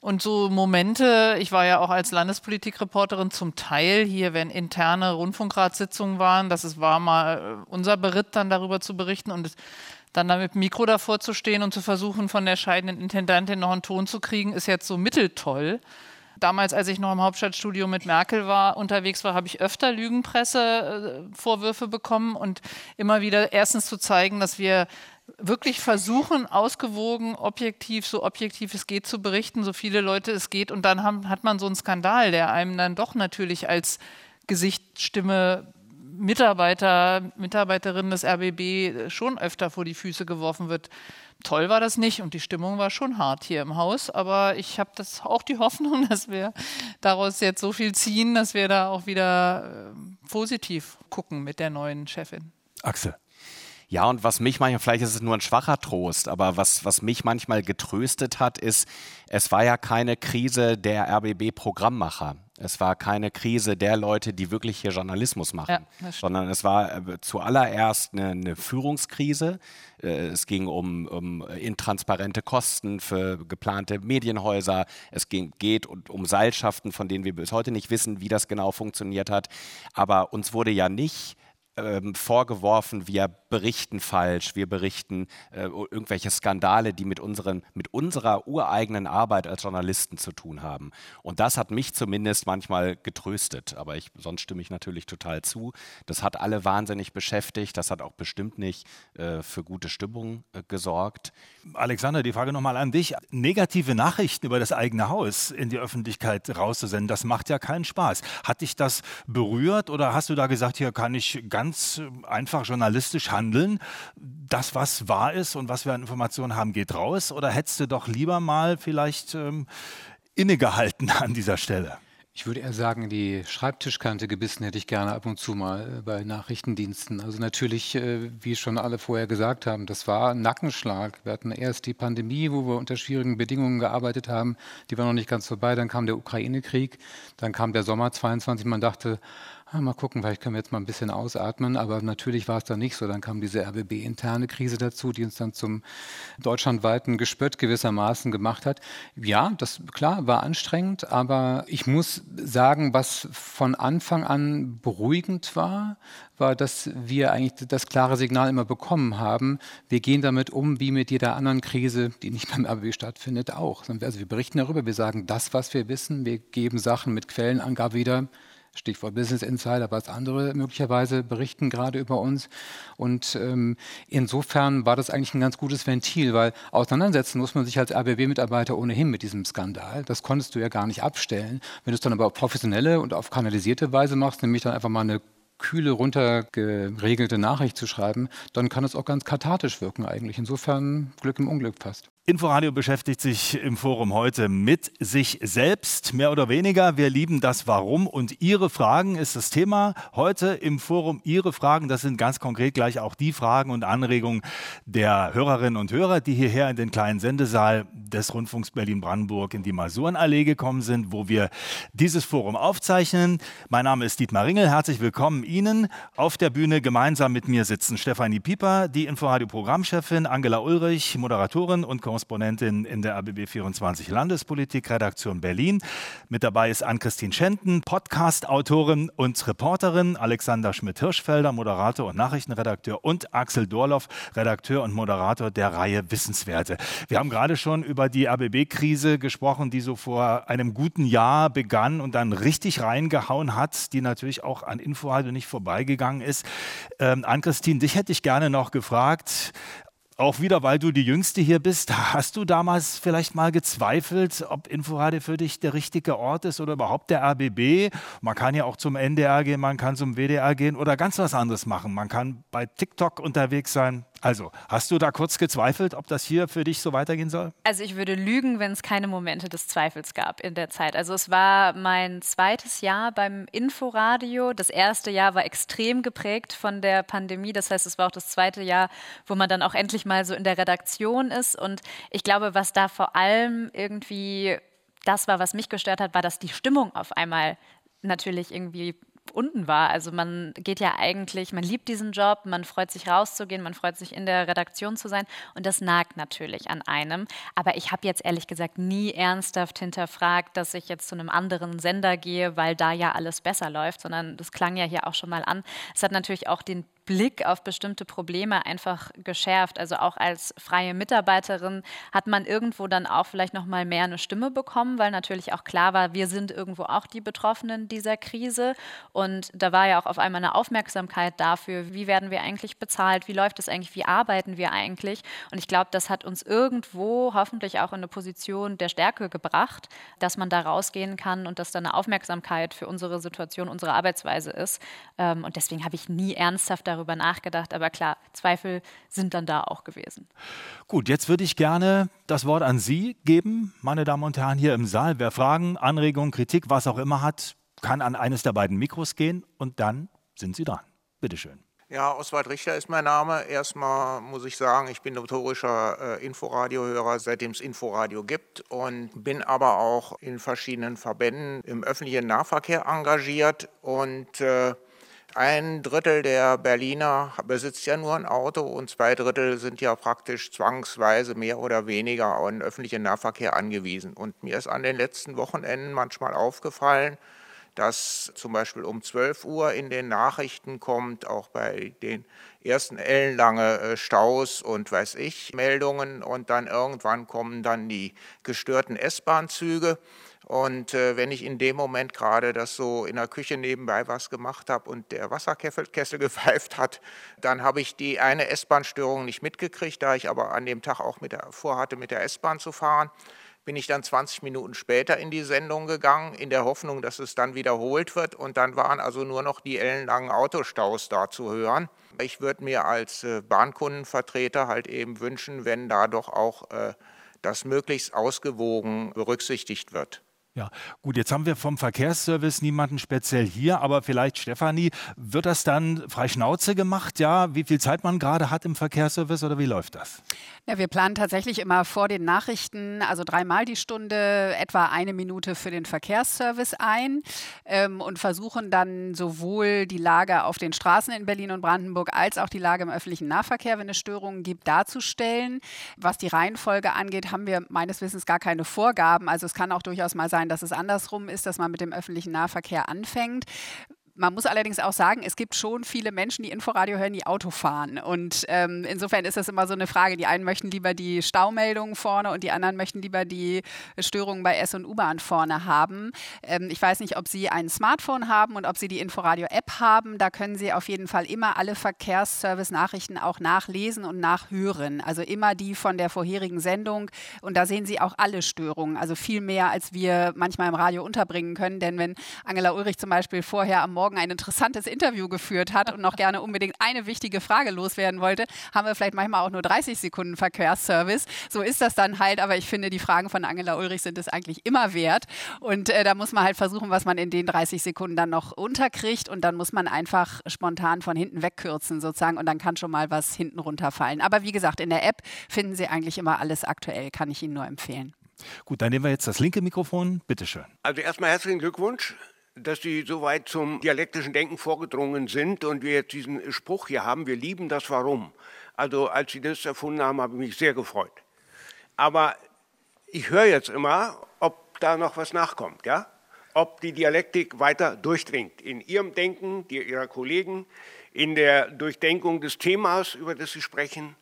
Und so Momente, ich war ja auch als Landespolitikreporterin zum Teil hier, wenn interne Rundfunkratssitzungen waren, das ist, war mal unser Beritt, dann darüber zu berichten und dann da mit dem Mikro davor zu stehen und zu versuchen, von der scheidenden Intendantin noch einen Ton zu kriegen, ist jetzt so mitteltoll. Damals, als ich noch im Hauptstadtstudio mit Merkel war, unterwegs war, habe ich öfter Lügenpresse-Vorwürfe bekommen und immer wieder erstens zu zeigen, dass wir wirklich versuchen, ausgewogen, objektiv, so objektiv es geht zu berichten, so viele Leute es geht. Und dann haben, hat man so einen Skandal, der einem dann doch natürlich als Gesichtsstimme Mitarbeiter, Mitarbeiterinnen des RBB schon öfter vor die Füße geworfen wird. Toll war das nicht und die Stimmung war schon hart hier im Haus, aber ich habe das auch die Hoffnung, dass wir daraus jetzt so viel ziehen, dass wir da auch wieder äh, positiv gucken mit der neuen Chefin. Axel. Ja, und was mich manchmal, vielleicht ist es nur ein schwacher Trost, aber was, was mich manchmal getröstet hat, ist, es war ja keine Krise der RBB-Programmmacher. Es war keine Krise der Leute, die wirklich hier Journalismus machen, ja, sondern es war äh, zuallererst eine, eine Führungskrise. Äh, es ging um, um, intransparente Kosten für geplante Medienhäuser. Es ging, geht um Seilschaften, von denen wir bis heute nicht wissen, wie das genau funktioniert hat. Aber uns wurde ja nicht ähm, vorgeworfen, wir berichten falsch, wir berichten äh, irgendwelche Skandale, die mit, unseren, mit unserer ureigenen Arbeit als Journalisten zu tun haben. Und das hat mich zumindest manchmal getröstet. Aber ich, sonst stimme ich natürlich total zu. Das hat alle wahnsinnig beschäftigt. Das hat auch bestimmt nicht äh, für gute Stimmung äh, gesorgt. Alexander, die Frage nochmal an dich. Negative Nachrichten über das eigene Haus in die Öffentlichkeit rauszusenden, das macht ja keinen Spaß. Hat dich das berührt oder hast du da gesagt, hier kann ich ganz einfach journalistisch handeln? Das, was wahr ist und was wir an Informationen haben, geht raus? Oder hättest du doch lieber mal vielleicht ähm, innegehalten an dieser Stelle? Ich würde eher sagen, die Schreibtischkante gebissen hätte ich gerne ab und zu mal äh, bei Nachrichtendiensten. Also natürlich, äh, wie schon alle vorher gesagt haben, das war ein Nackenschlag. Wir hatten erst die Pandemie, wo wir unter schwierigen Bedingungen gearbeitet haben. Die war noch nicht ganz vorbei. Dann kam der Ukraine-Krieg. Dann kam der Sommer 22. Man dachte, mal gucken, vielleicht können wir jetzt mal ein bisschen ausatmen. Aber natürlich war es dann nicht so. Dann kam diese RBB-interne Krise dazu, die uns dann zum deutschlandweiten Gespött gewissermaßen gemacht hat. Ja, das klar war anstrengend, aber ich muss sagen, was von Anfang an beruhigend war, war, dass wir eigentlich das klare Signal immer bekommen haben, wir gehen damit um, wie mit jeder anderen Krise, die nicht beim RBB stattfindet, auch. Also wir berichten darüber, wir sagen das, was wir wissen, wir geben Sachen mit Quellenangabe wieder, Stichwort Business Insider, was andere möglicherweise berichten gerade über uns. Und ähm, insofern war das eigentlich ein ganz gutes Ventil, weil auseinandersetzen muss man sich als RBB-Mitarbeiter ohnehin mit diesem Skandal. Das konntest du ja gar nicht abstellen. Wenn du es dann aber auf professionelle und auf kanalisierte Weise machst, nämlich dann einfach mal eine kühle, runtergeregelte Nachricht zu schreiben, dann kann es auch ganz kathartisch wirken eigentlich. Insofern Glück im Unglück fast. Inforadio beschäftigt sich im Forum heute mit sich selbst, mehr oder weniger. Wir lieben das Warum und Ihre Fragen ist das Thema heute im Forum. Ihre Fragen, das sind ganz konkret gleich auch die Fragen und Anregungen der Hörerinnen und Hörer, die hierher in den kleinen Sendesaal des Rundfunks Berlin-Brandenburg in die Masurenallee gekommen sind, wo wir dieses Forum aufzeichnen. Mein Name ist Dietmar Ringel. Herzlich willkommen Ihnen. Auf der Bühne gemeinsam mit mir sitzen Stefanie Pieper, die Inforadio-Programmchefin, Angela Ulrich, Moderatorin und Korrespondentin Korrespondentin in der ABB 24 Landespolitik, Redaktion Berlin. Mit dabei ist Ann-Christine Schenten, Podcast-Autorin und Reporterin, Alexander Schmidt-Hirschfelder, Moderator und Nachrichtenredakteur und Axel Dorloff, Redakteur und Moderator der Reihe Wissenswerte. Wir haben gerade schon über die ABB-Krise gesprochen, die so vor einem guten Jahr begann und dann richtig reingehauen hat, die natürlich auch an Inforadio nicht vorbeigegangen ist. Ähm, Ann-Christine, dich hätte ich gerne noch gefragt, auch wieder, weil du die Jüngste hier bist, hast du damals vielleicht mal gezweifelt, ob Inforadio für dich der richtige Ort ist oder überhaupt der RBB? Man kann ja auch zum NDR gehen, man kann zum WDR gehen oder ganz was anderes machen. Man kann bei TikTok unterwegs sein. Also, hast du da kurz gezweifelt, ob das hier für dich so weitergehen soll? Also, ich würde lügen, wenn es keine Momente des Zweifels gab in der Zeit. Also, es war mein zweites Jahr beim Inforadio. Das erste Jahr war extrem geprägt von der Pandemie. Das heißt, es war auch das zweite Jahr, wo man dann auch endlich mal so in der Redaktion ist. Und ich glaube, was da vor allem irgendwie das war, was mich gestört hat, war, dass die Stimmung auf einmal natürlich irgendwie unten war. Also man geht ja eigentlich, man liebt diesen Job, man freut sich rauszugehen, man freut sich in der Redaktion zu sein und das nagt natürlich an einem. Aber ich habe jetzt ehrlich gesagt nie ernsthaft hinterfragt, dass ich jetzt zu einem anderen Sender gehe, weil da ja alles besser läuft, sondern das klang ja hier auch schon mal an. Es hat natürlich auch den Blick auf bestimmte Probleme einfach geschärft. Also auch als freie Mitarbeiterin hat man irgendwo dann auch vielleicht noch mal mehr eine Stimme bekommen, weil natürlich auch klar war, wir sind irgendwo auch die Betroffenen dieser Krise. Und da war ja auch auf einmal eine Aufmerksamkeit dafür, wie werden wir eigentlich bezahlt, wie läuft es eigentlich, wie arbeiten wir eigentlich? Und ich glaube, das hat uns irgendwo hoffentlich auch in eine Position der Stärke gebracht, dass man da rausgehen kann und dass da eine Aufmerksamkeit für unsere Situation, unsere Arbeitsweise ist. Ähm, und deswegen habe ich nie ernsthaft darüber darüber nachgedacht, aber klar, Zweifel sind dann da auch gewesen. Gut, jetzt würde ich gerne das Wort an Sie geben, meine Damen und Herren hier im Saal. Wer Fragen, Anregungen, Kritik, was auch immer hat, kann an eines der beiden Mikros gehen und dann sind Sie dran. Bitte schön. Ja, Oswald Richter ist mein Name. Erstmal muss ich sagen, ich bin notorischer äh, Inforadio-Hörer, seitdem es Inforadio gibt und bin aber auch in verschiedenen Verbänden im öffentlichen Nahverkehr engagiert und äh, ein Drittel der Berliner besitzt ja nur ein Auto und zwei Drittel sind ja praktisch zwangsweise mehr oder weniger den öffentlichen Nahverkehr angewiesen. Und mir ist an den letzten Wochenenden manchmal aufgefallen, dass zum Beispiel um 12 Uhr in den Nachrichten kommt, auch bei den ersten ellenlange äh, Staus und weiß ich Meldungen und dann irgendwann kommen dann die gestörten S-Bahn-Züge. Und äh, wenn ich in dem Moment gerade das so in der Küche nebenbei was gemacht habe und der Wasserkessel gepfeift hat, dann habe ich die eine S-Bahn-Störung nicht mitgekriegt, da ich aber an dem Tag auch mit der, vorhatte, mit der S-Bahn zu fahren bin ich dann 20 Minuten später in die Sendung gegangen, in der Hoffnung, dass es dann wiederholt wird. Und dann waren also nur noch die ellenlangen Autostaus da zu hören. Ich würde mir als äh, Bahnkundenvertreter halt eben wünschen, wenn da doch auch äh, das möglichst ausgewogen berücksichtigt wird. Ja, gut, jetzt haben wir vom Verkehrsservice niemanden speziell hier, aber vielleicht, Stefanie, wird das dann frei Schnauze gemacht, ja? Wie viel Zeit man gerade hat im Verkehrsservice oder wie läuft das? Ja, wir planen tatsächlich immer vor den Nachrichten, also dreimal die Stunde, etwa eine Minute für den Verkehrsservice ein ähm, und versuchen dann sowohl die Lage auf den Straßen in Berlin und Brandenburg als auch die Lage im öffentlichen Nahverkehr, wenn es Störungen gibt, darzustellen. Was die Reihenfolge angeht, haben wir meines Wissens gar keine Vorgaben. Also es kann auch durchaus mal sein, dass es andersrum ist, dass man mit dem öffentlichen Nahverkehr anfängt. Man muss allerdings auch sagen, es gibt schon viele Menschen, die Inforadio hören, die Auto fahren. Und ähm, insofern ist das immer so eine Frage. Die einen möchten lieber die Staumeldungen vorne und die anderen möchten lieber die Störungen bei S- und U-Bahn vorne haben. Ähm, ich weiß nicht, ob Sie ein Smartphone haben und ob Sie die Inforadio-App haben. Da können Sie auf jeden Fall immer alle Verkehrsservice-Nachrichten auch nachlesen und nachhören. Also immer die von der vorherigen Sendung. Und da sehen Sie auch alle Störungen. Also viel mehr, als wir manchmal im Radio unterbringen können. Denn wenn Angela Ulrich zum Beispiel vorher am Morgen Morgen ein interessantes Interview geführt hat und noch gerne unbedingt eine wichtige Frage loswerden wollte, haben wir vielleicht manchmal auch nur 30 Sekunden Verkehrsservice. So ist das dann halt, aber ich finde, die Fragen von Angela Ulrich sind es eigentlich immer wert. Und äh, da muss man halt versuchen, was man in den 30 Sekunden dann noch unterkriegt und dann muss man einfach spontan von hinten wegkürzen sozusagen und dann kann schon mal was hinten runterfallen. Aber wie gesagt, in der App finden Sie eigentlich immer alles aktuell, kann ich Ihnen nur empfehlen. Gut, dann nehmen wir jetzt das linke Mikrofon. Bitte schön. Also erstmal herzlichen Glückwunsch dass Sie so weit zum dialektischen Denken vorgedrungen sind und wir jetzt diesen Spruch hier haben, wir lieben das Warum. Also als Sie das erfunden haben, habe ich mich sehr gefreut. Aber ich höre jetzt immer, ob da noch was nachkommt, ja? ob die Dialektik weiter durchdringt in Ihrem Denken, die Ihrer Kollegen, in der Durchdenkung des Themas, über das Sie sprechen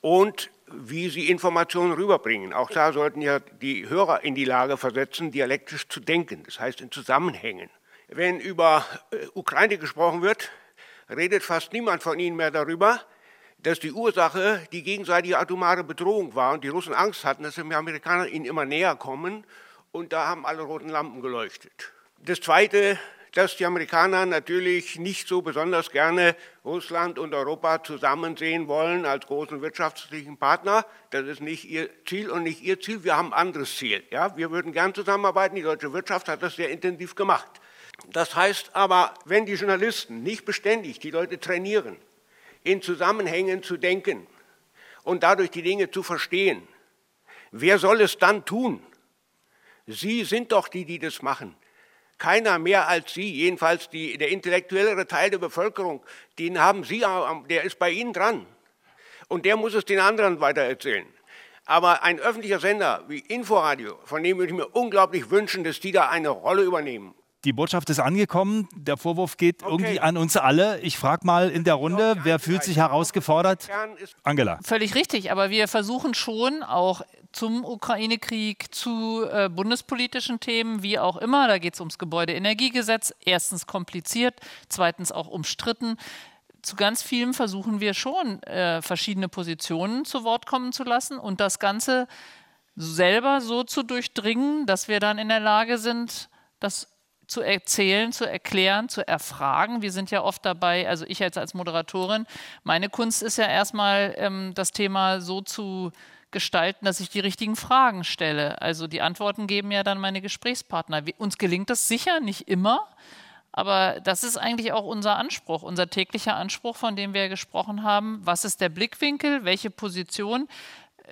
und wie sie Informationen rüberbringen. Auch da sollten ja die Hörer in die Lage versetzen, dialektisch zu denken, das heißt in Zusammenhängen. Wenn über äh, Ukraine gesprochen wird, redet fast niemand von Ihnen mehr darüber, dass die Ursache die gegenseitige atomare Bedrohung war und die Russen Angst hatten, dass die Amerikaner ihnen immer näher kommen und da haben alle roten Lampen geleuchtet. Das Zweite, dass die Amerikaner natürlich nicht so besonders gerne Russland und Europa zusammen sehen wollen als großen wirtschaftlichen Partner. Das ist nicht ihr Ziel und nicht ihr Ziel. Wir haben ein anderes Ziel. Ja, wir würden gern zusammenarbeiten. Die deutsche Wirtschaft hat das sehr intensiv gemacht. Das heißt aber, wenn die Journalisten nicht beständig die Leute trainieren, in Zusammenhängen zu denken und dadurch die Dinge zu verstehen, wer soll es dann tun? Sie sind doch die, die das machen. Keiner mehr als Sie, jedenfalls die, der intellektuellere Teil der Bevölkerung, den haben Sie, der ist bei Ihnen dran. Und der muss es den anderen weitererzählen. Aber ein öffentlicher Sender wie Inforadio, von dem würde ich mir unglaublich wünschen, dass die da eine Rolle übernehmen. Die Botschaft ist angekommen. Der Vorwurf geht okay. irgendwie an uns alle. Ich frage mal in der Runde, wer fühlt sich herausgefordert? Angela. Völlig richtig, aber wir versuchen schon auch zum Ukraine-Krieg, zu äh, bundespolitischen Themen, wie auch immer. Da geht es ums Gebäudeenergiegesetz. Erstens kompliziert, zweitens auch umstritten. Zu ganz vielem versuchen wir schon, äh, verschiedene Positionen zu Wort kommen zu lassen und das Ganze selber so zu durchdringen, dass wir dann in der Lage sind, das zu erzählen, zu erklären, zu erfragen. Wir sind ja oft dabei, also ich jetzt als Moderatorin, meine Kunst ist ja erstmal ähm, das Thema so zu gestalten, dass ich die richtigen Fragen stelle. Also die Antworten geben ja dann meine Gesprächspartner. Uns gelingt das sicher nicht immer, aber das ist eigentlich auch unser Anspruch, unser täglicher Anspruch, von dem wir gesprochen haben. Was ist der Blickwinkel? Welche Position?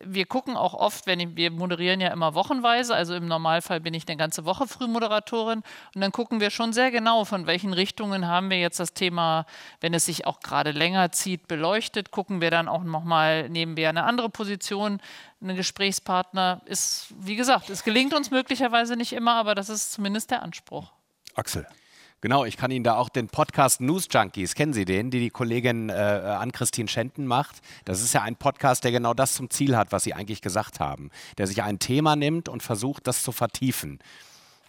Wir gucken auch oft, wenn ich, wir moderieren ja immer wochenweise, also im Normalfall bin ich eine ganze Woche Frühmoderatorin und dann gucken wir schon sehr genau, von welchen Richtungen haben wir jetzt das Thema, wenn es sich auch gerade länger zieht, beleuchtet, gucken wir dann auch nochmal, nehmen wir eine andere Position, einen Gesprächspartner, ist, wie gesagt, es gelingt uns möglicherweise nicht immer, aber das ist zumindest der Anspruch. Axel. Genau, ich kann Ihnen da auch den Podcast News Junkies, kennen Sie den, die die Kollegin äh, Ann-Christine Schenten macht? Das ist ja ein Podcast, der genau das zum Ziel hat, was Sie eigentlich gesagt haben. Der sich ein Thema nimmt und versucht, das zu vertiefen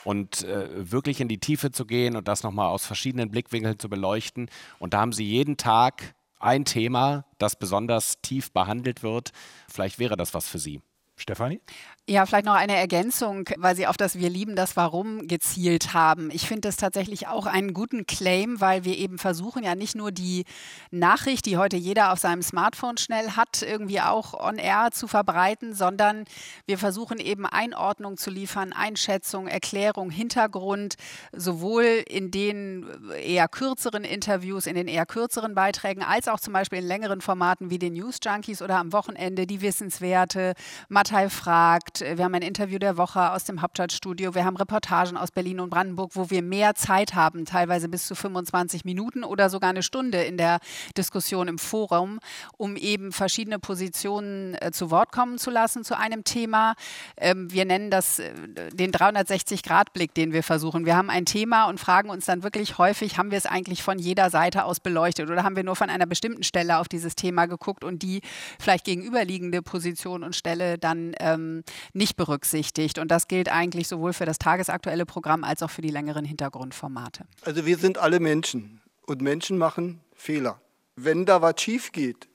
und äh, wirklich in die Tiefe zu gehen und das nochmal aus verschiedenen Blickwinkeln zu beleuchten. Und da haben Sie jeden Tag ein Thema, das besonders tief behandelt wird. Vielleicht wäre das was für Sie. Stefanie? Ja, vielleicht noch eine Ergänzung, weil Sie auf das Wir lieben das Warum gezielt haben. Ich finde das tatsächlich auch einen guten Claim, weil wir eben versuchen ja nicht nur die Nachricht, die heute jeder auf seinem Smartphone schnell hat, irgendwie auch on air zu verbreiten, sondern wir versuchen eben Einordnung zu liefern, Einschätzung, Erklärung, Hintergrund, sowohl in den eher kürzeren Interviews, in den eher kürzeren Beiträgen, als auch zum Beispiel in längeren Formaten wie den News Junkies oder am Wochenende die Wissenswerte, Mattei fragt, wir haben ein Interview der Woche aus dem Hauptstadtstudio, wir haben Reportagen aus Berlin und Brandenburg, wo wir mehr Zeit haben, teilweise bis zu 25 Minuten oder sogar eine Stunde in der Diskussion im Forum, um eben verschiedene Positionen äh, zu Wort kommen zu lassen zu einem Thema. Ähm, wir nennen das äh, den 360-Grad-Blick, den wir versuchen. Wir haben ein Thema und fragen uns dann wirklich häufig, haben wir es eigentlich von jeder Seite aus beleuchtet oder haben wir nur von einer bestimmten Stelle auf dieses Thema geguckt und die vielleicht gegenüberliegende Position und Stelle dann ähm, nicht berücksichtigt. Und das gilt eigentlich sowohl für das tagesaktuelle Programm als auch für die längeren Hintergrundformate. Also wir sind alle Menschen und Menschen machen Fehler. Wenn da was schief geht,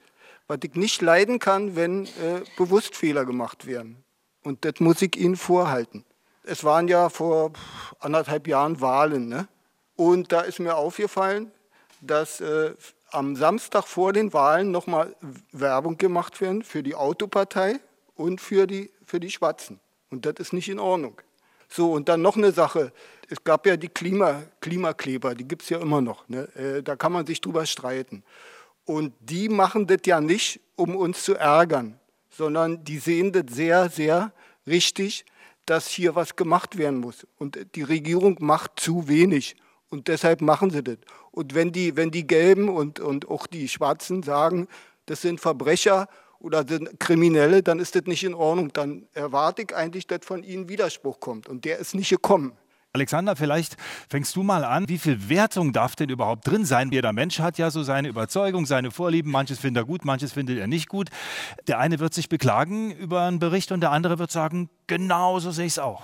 was ich nicht leiden kann, wenn äh, bewusst Fehler gemacht werden. Und das muss ich Ihnen vorhalten. Es waren ja vor anderthalb Jahren Wahlen. Ne? Und da ist mir aufgefallen, dass äh, am Samstag vor den Wahlen nochmal Werbung gemacht werden für die Autopartei und für die für die Schwarzen. Und das ist nicht in Ordnung. So, und dann noch eine Sache. Es gab ja die Klima, Klimakleber, die gibt es ja immer noch. Ne? Äh, da kann man sich drüber streiten. Und die machen das ja nicht, um uns zu ärgern, sondern die sehen das sehr, sehr richtig, dass hier was gemacht werden muss. Und die Regierung macht zu wenig. Und deshalb machen sie das. Und wenn die, wenn die Gelben und, und auch die Schwarzen sagen, das sind Verbrecher oder sind Kriminelle, dann ist das nicht in Ordnung. Dann erwarte ich eigentlich, dass von ihnen Widerspruch kommt. Und der ist nicht gekommen. Alexander, vielleicht fängst du mal an. Wie viel Wertung darf denn überhaupt drin sein? Jeder Mensch hat ja so seine Überzeugung, seine Vorlieben. Manches findet er gut, manches findet er nicht gut. Der eine wird sich beklagen über einen Bericht und der andere wird sagen, genau so sehe ich es auch.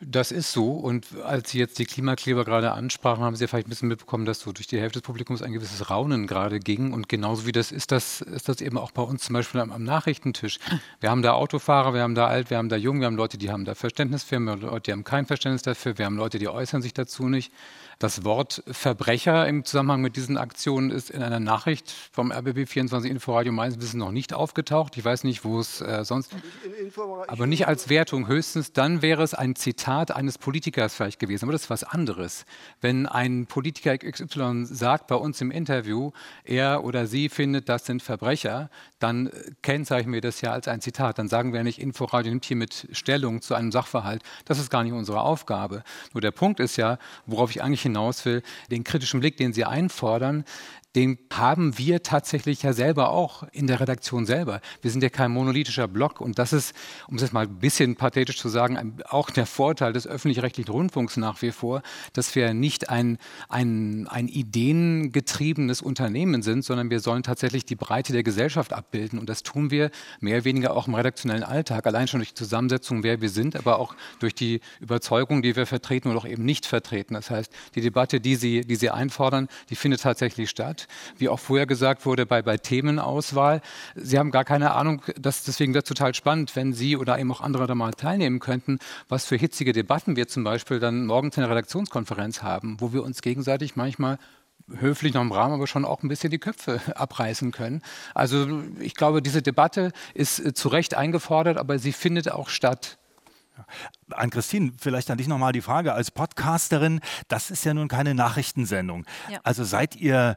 Das ist so. Und als Sie jetzt die Klimakleber gerade ansprachen, haben Sie ja vielleicht ein bisschen mitbekommen, dass so durch die Hälfte des Publikums ein gewisses Raunen gerade ging. Und genauso wie das ist, das ist das eben auch bei uns zum Beispiel am, am Nachrichtentisch. Wir haben da Autofahrer, wir haben da alt, wir haben da jung, wir haben Leute, die haben da Verständnis für, wir haben Leute, die haben kein Verständnis dafür, wir haben Leute, die äußern sich dazu nicht. Das Wort Verbrecher im Zusammenhang mit diesen Aktionen ist in einer Nachricht vom RBB 24 Inforadio meines Wissens noch nicht aufgetaucht. Ich weiß nicht, wo es äh, sonst. Aber nicht als Wertung. Höchstens dann wäre es ein Zitat eines Politikers vielleicht gewesen. Aber das ist was anderes. Wenn ein Politiker XY sagt bei uns im Interview, er oder sie findet, das sind Verbrecher, dann kennzeichnen wir das ja als ein Zitat. Dann sagen wir nicht, Inforadio nimmt hier mit Stellung zu einem Sachverhalt. Das ist gar nicht unsere Aufgabe. Nur der Punkt ist ja, worauf ich eigentlich hinaus will, den kritischen Blick, den Sie einfordern, den haben wir tatsächlich ja selber auch in der Redaktion selber. Wir sind ja kein monolithischer Block und das ist, um es jetzt mal ein bisschen pathetisch zu sagen, auch der Vorteil des öffentlich-rechtlichen Rundfunks nach wie vor, dass wir nicht ein, ein, ein ideengetriebenes Unternehmen sind, sondern wir sollen tatsächlich die Breite der Gesellschaft abbilden und das tun wir mehr oder weniger auch im redaktionellen Alltag, allein schon durch die Zusammensetzung, wer wir sind, aber auch durch die Überzeugung, die wir vertreten oder auch eben nicht vertreten. Das heißt, die Debatte, die Sie, die Sie einfordern, die findet tatsächlich statt wie auch vorher gesagt wurde, bei, bei Themenauswahl. Sie haben gar keine Ahnung, das, deswegen wäre es total spannend, wenn Sie oder eben auch andere da mal teilnehmen könnten, was für hitzige Debatten wir zum Beispiel dann morgens in der Redaktionskonferenz haben, wo wir uns gegenseitig manchmal höflich noch im Rahmen, aber schon auch ein bisschen die Köpfe abreißen können. Also ich glaube, diese Debatte ist äh, zu Recht eingefordert, aber sie findet auch statt. An Christine, vielleicht an dich nochmal die Frage. Als Podcasterin, das ist ja nun keine Nachrichtensendung. Ja. Also seid ihr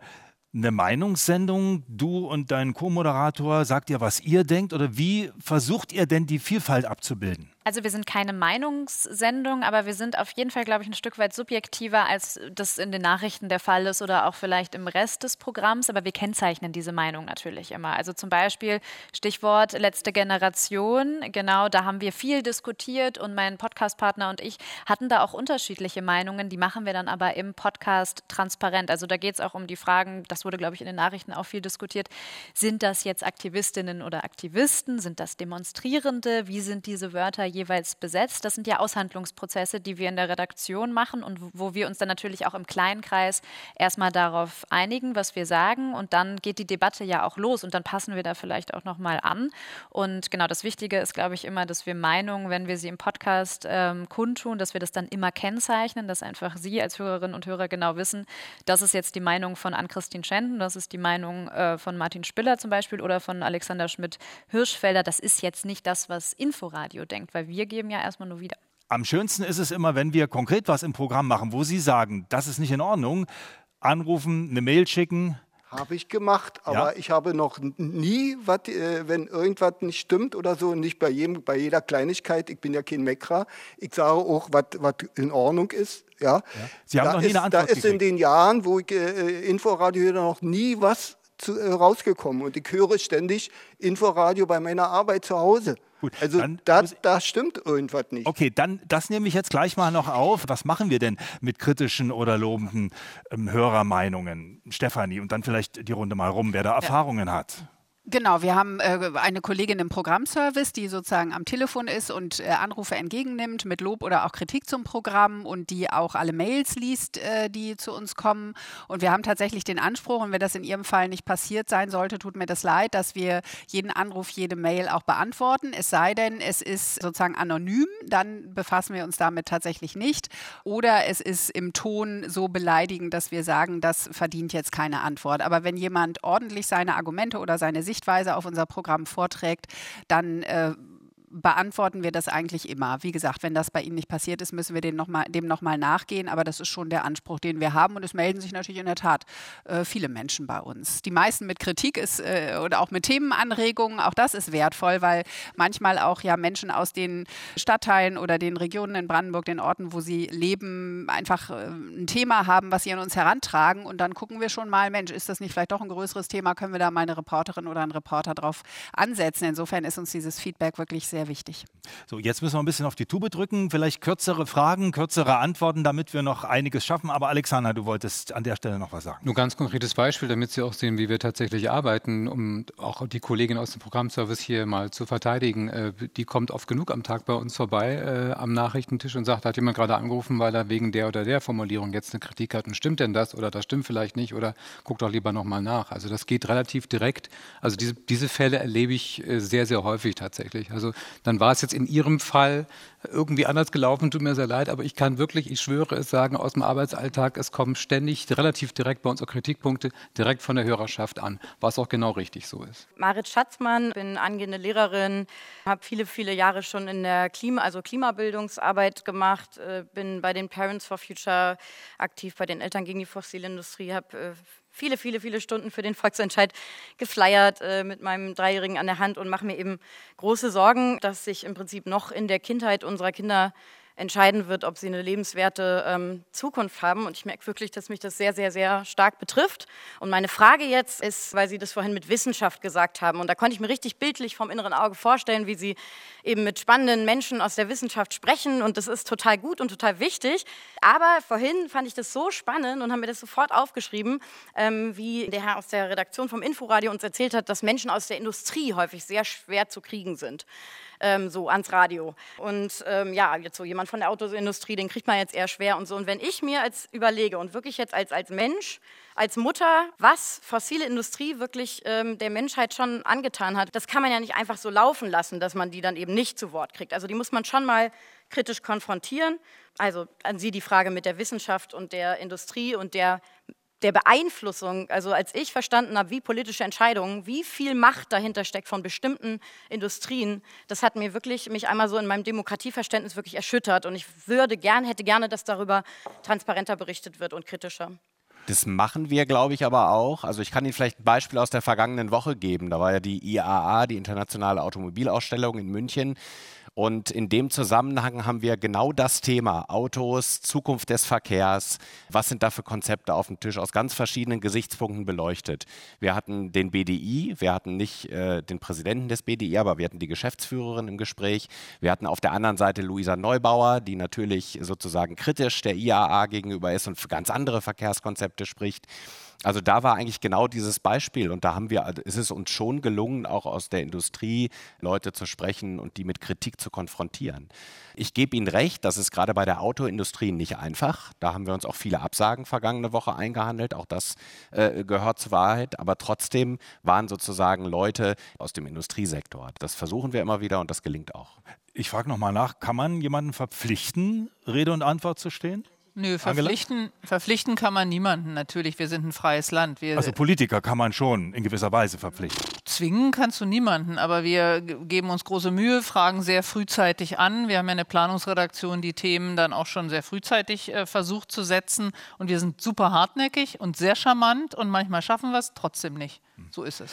eine Meinungssendung? Du und dein Co-Moderator, sagt ihr, was ihr denkt? Oder wie versucht ihr denn die Vielfalt abzubilden? Also wir sind keine Meinungssendung, aber wir sind auf jeden Fall, glaube ich, ein Stück weit subjektiver, als das in den Nachrichten der Fall ist oder auch vielleicht im Rest des Programms. Aber wir kennzeichnen diese Meinung natürlich immer. Also zum Beispiel Stichwort letzte Generation. Genau, da haben wir viel diskutiert und mein Podcastpartner und ich hatten da auch unterschiedliche Meinungen. Die machen wir dann aber im Podcast transparent. Also da geht es auch um die Fragen, das wurde, glaube ich, in den Nachrichten auch viel diskutiert. Sind das jetzt Aktivistinnen oder Aktivisten? Sind das Demonstrierende? Wie sind diese Wörter jeweils besetzt? Das sind ja Aushandlungsprozesse, die wir in der Redaktion machen und wo wir uns dann natürlich auch im kleinen Kreis erstmal darauf einigen, was wir sagen. Und dann geht die Debatte ja auch los und dann passen wir da vielleicht auch nochmal an. Und genau das Wichtige ist, glaube ich, immer, dass wir Meinungen, wenn wir sie im Podcast ähm, kundtun, dass wir das dann immer kennzeichnen, dass einfach Sie als Hörerinnen und Hörer genau wissen, das ist jetzt die Meinung von Ann-Christine Schenden, das ist die Meinung äh, von Martin Spiller zum Beispiel oder von Alexander Schmidt-Hirschfelder. Das ist jetzt nicht das, was Inforadio denkt, weil wir geben ja erstmal nur wieder. Am schönsten ist es immer, wenn wir konkret was im Programm machen, wo Sie sagen, das ist nicht in Ordnung, anrufen, eine Mail schicken, habe ich gemacht, aber ja? ich habe noch nie, wat, äh, wenn irgendwas nicht stimmt oder so, nicht bei, jedem, bei jeder Kleinigkeit, ich bin ja kein Mekra, ich sage auch, was in Ordnung ist. Ja. ja. Sie haben da noch nie ist, eine Antwort Da ist in den Jahren, wo ich äh, Inforadio noch nie was zu, äh, rausgekommen und ich höre ständig Inforadio bei meiner Arbeit zu Hause. Gut, also da, da stimmt irgendwas nicht. Okay, dann das nehme ich jetzt gleich mal noch auf. Was machen wir denn mit kritischen oder lobenden ähm, Hörermeinungen? Stefanie, und dann vielleicht die Runde mal rum, wer da ja. Erfahrungen hat. Genau, wir haben äh, eine Kollegin im Programmservice, die sozusagen am Telefon ist und äh, Anrufe entgegennimmt mit Lob oder auch Kritik zum Programm und die auch alle Mails liest, äh, die zu uns kommen. Und wir haben tatsächlich den Anspruch, und wenn das in Ihrem Fall nicht passiert sein sollte, tut mir das leid, dass wir jeden Anruf, jede Mail auch beantworten. Es sei denn, es ist sozusagen anonym, dann befassen wir uns damit tatsächlich nicht. Oder es ist im Ton so beleidigend, dass wir sagen, das verdient jetzt keine Antwort. Aber wenn jemand ordentlich seine Argumente oder seine Sicht Sichtweise auf unser Programm vorträgt, dann äh, beantworten wir das eigentlich immer. Wie gesagt, wenn das bei Ihnen nicht passiert ist, müssen wir dem nochmal noch nachgehen. Aber das ist schon der Anspruch, den wir haben. Und es melden sich natürlich in der Tat äh, viele Menschen bei uns. Die meisten mit Kritik ist, äh, oder auch mit Themenanregungen. Auch das ist wertvoll, weil manchmal auch ja Menschen aus den Stadtteilen oder den Regionen in Brandenburg, den Orten, wo sie leben, einfach äh, ein Thema haben, was sie an uns herantragen. Und dann gucken wir schon mal, Mensch, ist das nicht vielleicht doch ein größeres Thema? Können wir da mal eine Reporterin oder einen Reporter drauf ansetzen? Insofern ist uns dieses Feedback wirklich sehr wichtig. So, jetzt müssen wir ein bisschen auf die Tube drücken. Vielleicht kürzere Fragen, kürzere Antworten, damit wir noch einiges schaffen. Aber Alexander, du wolltest an der Stelle noch was sagen. Nur ganz konkretes Beispiel, damit Sie auch sehen, wie wir tatsächlich arbeiten, um auch die Kollegin aus dem Programmservice hier mal zu verteidigen. Äh, die kommt oft genug am Tag bei uns vorbei äh, am Nachrichtentisch und sagt, hat jemand gerade angerufen, weil er wegen der oder der Formulierung jetzt eine Kritik hat. Und stimmt denn das oder das stimmt vielleicht nicht oder guckt doch lieber nochmal nach. Also das geht relativ direkt. Also diese, diese Fälle erlebe ich äh, sehr, sehr häufig tatsächlich. Also dann war es jetzt in Ihrem Fall irgendwie anders gelaufen, tut mir sehr leid, aber ich kann wirklich, ich schwöre es sagen, aus dem Arbeitsalltag, es kommen ständig relativ direkt bei uns auch Kritikpunkte direkt von der Hörerschaft an, was auch genau richtig so ist. Marit Schatzmann, bin angehende Lehrerin, habe viele, viele Jahre schon in der Klima, also Klimabildungsarbeit gemacht, äh, bin bei den Parents for Future aktiv, bei den Eltern gegen die Fossilindustrie, habe äh, viele, viele, viele Stunden für den Volksentscheid gefleiert äh, mit meinem Dreijährigen an der Hand und mache mir eben große Sorgen, dass sich im Prinzip noch in der Kindheit unserer Kinder entscheiden wird, ob sie eine lebenswerte ähm, Zukunft haben. Und ich merke wirklich, dass mich das sehr, sehr, sehr stark betrifft. Und meine Frage jetzt ist, weil Sie das vorhin mit Wissenschaft gesagt haben, und da konnte ich mir richtig bildlich vom inneren Auge vorstellen, wie Sie eben mit spannenden Menschen aus der Wissenschaft sprechen. Und das ist total gut und total wichtig. Aber vorhin fand ich das so spannend und haben mir das sofort aufgeschrieben, ähm, wie der Herr aus der Redaktion vom Inforadio uns erzählt hat, dass Menschen aus der Industrie häufig sehr schwer zu kriegen sind ähm, so ans Radio. Und ähm, ja, jetzt so jemand von der Autoindustrie, den kriegt man jetzt eher schwer und so. Und wenn ich mir als überlege und wirklich jetzt als, als Mensch, als Mutter, was fossile Industrie wirklich ähm, der Menschheit schon angetan hat, das kann man ja nicht einfach so laufen lassen, dass man die dann eben nicht zu Wort kriegt. Also die muss man schon mal kritisch konfrontieren. Also an Sie die Frage mit der Wissenschaft und der Industrie und der der Beeinflussung, also als ich verstanden habe, wie politische Entscheidungen, wie viel Macht dahinter steckt von bestimmten Industrien, das hat mir wirklich mich einmal so in meinem Demokratieverständnis wirklich erschüttert und ich würde gern, hätte gerne, dass darüber transparenter berichtet wird und kritischer. Das machen wir, glaube ich, aber auch. Also ich kann Ihnen vielleicht ein Beispiel aus der vergangenen Woche geben. Da war ja die IAA, die Internationale Automobilausstellung in München. Und in dem Zusammenhang haben wir genau das Thema Autos, Zukunft des Verkehrs. Was sind da für Konzepte auf dem Tisch aus ganz verschiedenen Gesichtspunkten beleuchtet? Wir hatten den BDI, wir hatten nicht äh, den Präsidenten des BDI, aber wir hatten die Geschäftsführerin im Gespräch. Wir hatten auf der anderen Seite Luisa Neubauer, die natürlich sozusagen kritisch der IAA gegenüber ist und für ganz andere Verkehrskonzepte spricht. Also da war eigentlich genau dieses Beispiel und da haben wir, also ist es uns schon gelungen, auch aus der Industrie Leute zu sprechen und die mit Kritik zu konfrontieren. Ich gebe Ihnen recht, das ist gerade bei der Autoindustrie nicht einfach. Da haben wir uns auch viele Absagen vergangene Woche eingehandelt. Auch das äh, gehört zur Wahrheit. Aber trotzdem waren sozusagen Leute aus dem Industriesektor. Das versuchen wir immer wieder und das gelingt auch. Ich frage nochmal nach, kann man jemanden verpflichten, Rede und Antwort zu stehen? Nö, verpflichten, verpflichten kann man niemanden natürlich. Wir sind ein freies Land. Wir also Politiker kann man schon in gewisser Weise verpflichten. Zwingen kannst du niemanden, aber wir geben uns große Mühe, fragen sehr frühzeitig an. Wir haben ja eine Planungsredaktion, die Themen dann auch schon sehr frühzeitig äh, versucht zu setzen. Und wir sind super hartnäckig und sehr charmant und manchmal schaffen wir es trotzdem nicht. So ist es.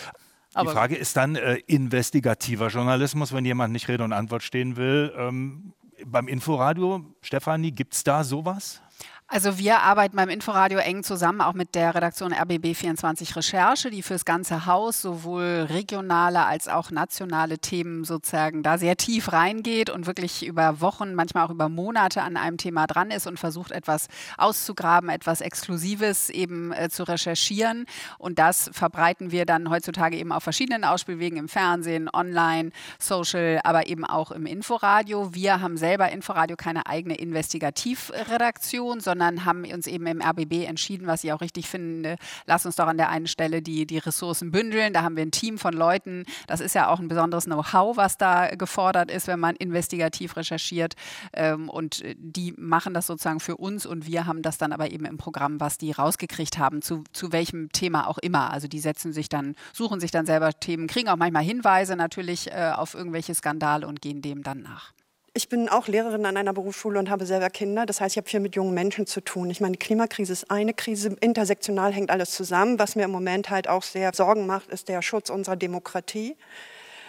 Aber die Frage ist dann äh, investigativer Journalismus, wenn jemand nicht Rede und Antwort stehen will. Ähm, beim Inforadio, Stefanie, gibt es da sowas? Also wir arbeiten beim Inforadio eng zusammen, auch mit der Redaktion RBB24 Recherche, die fürs ganze Haus sowohl regionale als auch nationale Themen sozusagen da sehr tief reingeht und wirklich über Wochen, manchmal auch über Monate an einem Thema dran ist und versucht etwas auszugraben, etwas Exklusives eben äh, zu recherchieren. Und das verbreiten wir dann heutzutage eben auf verschiedenen Ausspielwegen im Fernsehen, online, Social, aber eben auch im Inforadio. Wir haben selber Inforadio keine eigene Investigativredaktion, sondern sondern haben uns eben im RBB entschieden, was ich auch richtig finde, lass uns doch an der einen Stelle die, die Ressourcen bündeln. Da haben wir ein Team von Leuten. Das ist ja auch ein besonderes Know-how, was da gefordert ist, wenn man investigativ recherchiert. Ähm, und die machen das sozusagen für uns und wir haben das dann aber eben im Programm, was die rausgekriegt haben, zu, zu welchem Thema auch immer. Also die setzen sich dann, suchen sich dann selber Themen, kriegen auch manchmal Hinweise natürlich äh, auf irgendwelche Skandale und gehen dem dann nach. Ich bin auch Lehrerin an einer Berufsschule und habe selber Kinder. Das heißt, ich habe viel mit jungen Menschen zu tun. Ich meine, die Klimakrise ist eine Krise, intersektional hängt alles zusammen. Was mir im Moment halt auch sehr Sorgen macht, ist der Schutz unserer Demokratie.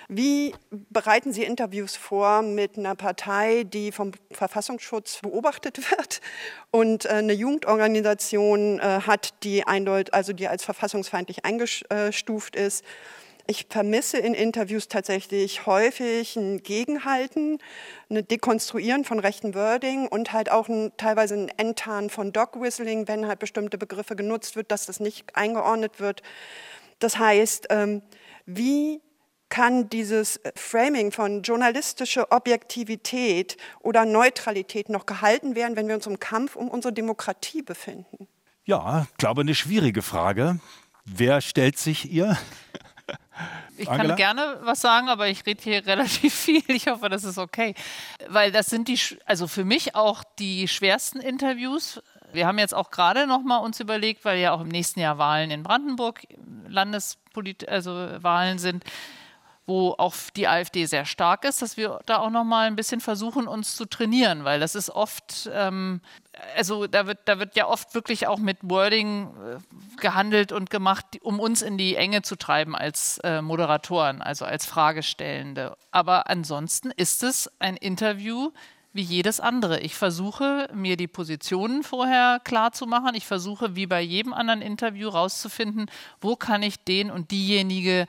Wie bereiten Sie Interviews vor mit einer Partei, die vom Verfassungsschutz beobachtet wird und äh, eine Jugendorganisation äh, hat, die eindeutig, also die als verfassungsfeindlich eingestuft ist? Ich vermisse in Interviews tatsächlich häufig ein Gegenhalten, ein Dekonstruieren von rechten Wording und halt auch ein, teilweise ein Enttarn von Dog Whistling, wenn halt bestimmte Begriffe genutzt wird, dass das nicht eingeordnet wird. Das heißt, ähm, wie kann dieses Framing von journalistischer Objektivität oder Neutralität noch gehalten werden, wenn wir uns im Kampf um unsere Demokratie befinden? Ja, glaube eine schwierige Frage. Wer stellt sich ihr? Ich Angela? kann gerne was sagen, aber ich rede hier relativ viel. Ich hoffe, das ist okay. Weil das sind die, also für mich auch die schwersten Interviews. Wir haben jetzt auch gerade noch mal uns überlegt, weil ja auch im nächsten Jahr Wahlen in Brandenburg, Landespolit also Wahlen sind, wo auch die AfD sehr stark ist, dass wir da auch noch mal ein bisschen versuchen, uns zu trainieren, weil das ist oft, ähm, also da wird, da wird ja oft wirklich auch mit Wording äh, gehandelt und gemacht, um uns in die Enge zu treiben als äh, Moderatoren, also als Fragestellende. Aber ansonsten ist es ein Interview, wie jedes andere. Ich versuche, mir die Positionen vorher klar zu machen. Ich versuche, wie bei jedem anderen Interview, rauszufinden, wo kann ich den und diejenige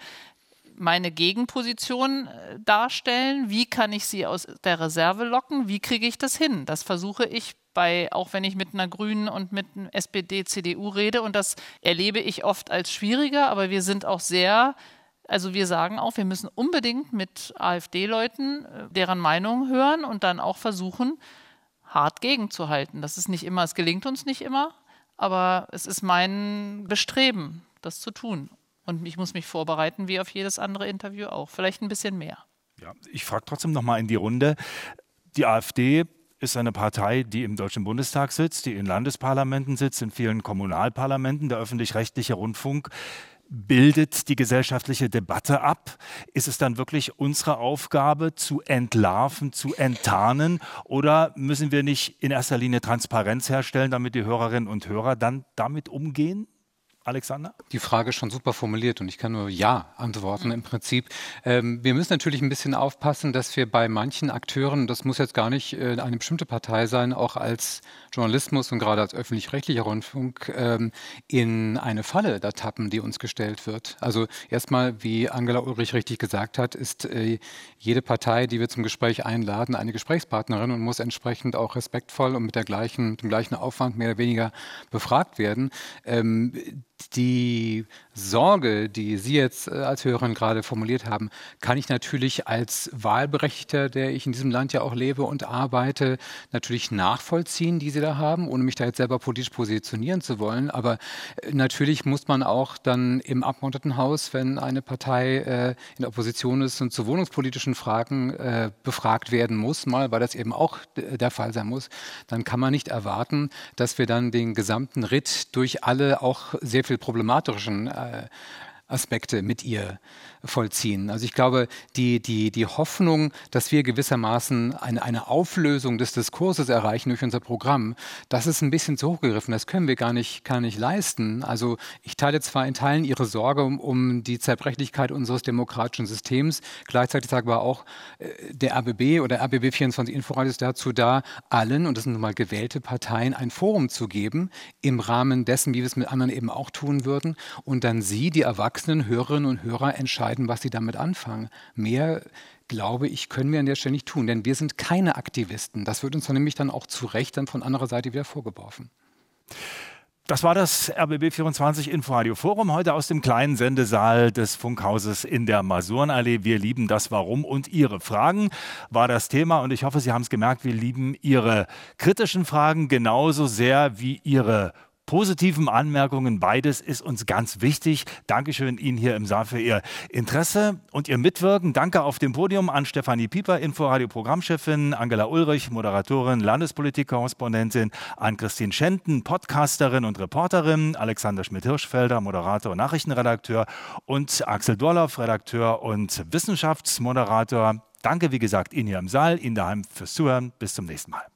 meine Gegenposition äh, darstellen? Wie kann ich sie aus der Reserve locken? Wie kriege ich das hin? Das versuche ich bei, auch wenn ich mit einer Grünen und mit einem SPD, CDU rede. Und das erlebe ich oft als schwieriger, aber wir sind auch sehr, also wir sagen auch, wir müssen unbedingt mit AfD-Leuten äh, deren Meinung hören und dann auch versuchen, hart gegenzuhalten. Das ist nicht immer, es gelingt uns nicht immer, aber es ist mein Bestreben, das zu tun. Und ich muss mich vorbereiten, wie auf jedes andere Interview auch. Vielleicht ein bisschen mehr. Ja, ich frage trotzdem noch mal in die Runde. Die AfD ist eine Partei, die im Deutschen Bundestag sitzt, die in Landesparlamenten sitzt, in vielen Kommunalparlamenten. Der öffentlich-rechtliche Rundfunk bildet die gesellschaftliche Debatte ab? Ist es dann wirklich unsere Aufgabe zu entlarven, zu enttarnen? Oder müssen wir nicht in erster Linie Transparenz herstellen, damit die Hörerinnen und Hörer dann damit umgehen? Alexander? Die Frage ist schon super formuliert und ich kann nur Ja antworten im Prinzip. Ähm, wir müssen natürlich ein bisschen aufpassen, dass wir bei manchen Akteuren, das muss jetzt gar nicht äh, eine bestimmte Partei sein, auch als Journalismus und gerade als öffentlich-rechtlicher Rundfunk ähm, in eine Falle da tappen, die uns gestellt wird. Also erstmal, wie Angela Ulrich richtig gesagt hat, ist äh, jede Partei, die wir zum Gespräch einladen, eine Gesprächspartnerin und muss entsprechend auch respektvoll und mit der gleichen, mit dem gleichen Aufwand mehr oder weniger befragt werden. Ähm, die Sorge, die Sie jetzt äh, als Hörerin gerade formuliert haben, kann ich natürlich als Wahlberechtigter, der ich in diesem Land ja auch lebe und arbeite, natürlich nachvollziehen, die Sie da haben, ohne mich da jetzt selber politisch positionieren zu wollen. Aber äh, natürlich muss man auch dann im Abgeordnetenhaus, wenn eine Partei äh, in Opposition ist und zu wohnungspolitischen Fragen äh, befragt werden muss, mal, weil das eben auch der Fall sein muss, dann kann man nicht erwarten, dass wir dann den gesamten Ritt durch alle auch sehr viel problematischen äh, Aspekte mit ihr vollziehen. Also ich glaube, die, die, die Hoffnung, dass wir gewissermaßen eine, eine Auflösung des Diskurses erreichen durch unser Programm, das ist ein bisschen zu hochgegriffen. Das können wir gar nicht, gar nicht leisten. Also ich teile zwar in Teilen Ihre Sorge um, um die Zerbrechlichkeit unseres demokratischen Systems, gleichzeitig sage aber auch, äh, der RBB oder RBB 24 Inforadio ist dazu da, allen, und das sind nun mal gewählte Parteien, ein Forum zu geben, im Rahmen dessen, wie wir es mit anderen eben auch tun würden, und dann Sie, die erwachsenen Hörerinnen und Hörer, entscheiden, entscheiden, was sie damit anfangen. Mehr glaube ich, können wir an der Stelle nicht tun, denn wir sind keine Aktivisten. Das wird uns dann nämlich dann auch zu Recht dann von anderer Seite wieder vorgeworfen. Das war das RBB24 Inforadio Forum heute aus dem kleinen Sendesaal des Funkhauses in der Masurenallee. Wir lieben das Warum und Ihre Fragen war das Thema und ich hoffe, Sie haben es gemerkt, wir lieben Ihre kritischen Fragen genauso sehr wie Ihre positiven Anmerkungen. Beides ist uns ganz wichtig. Dankeschön Ihnen hier im Saal für Ihr Interesse und Ihr Mitwirken. Danke auf dem Podium an Stefanie Pieper, Inforadio-Programmchefin, Angela Ulrich, Moderatorin, Landespolitik-Korrespondentin, an Christine Schenten, Podcasterin und Reporterin, Alexander Schmidt-Hirschfelder, Moderator und Nachrichtenredakteur und Axel Dorloff, Redakteur und Wissenschaftsmoderator. Danke, wie gesagt, Ihnen hier im Saal, Ihnen daheim fürs Zuhören. Bis zum nächsten Mal.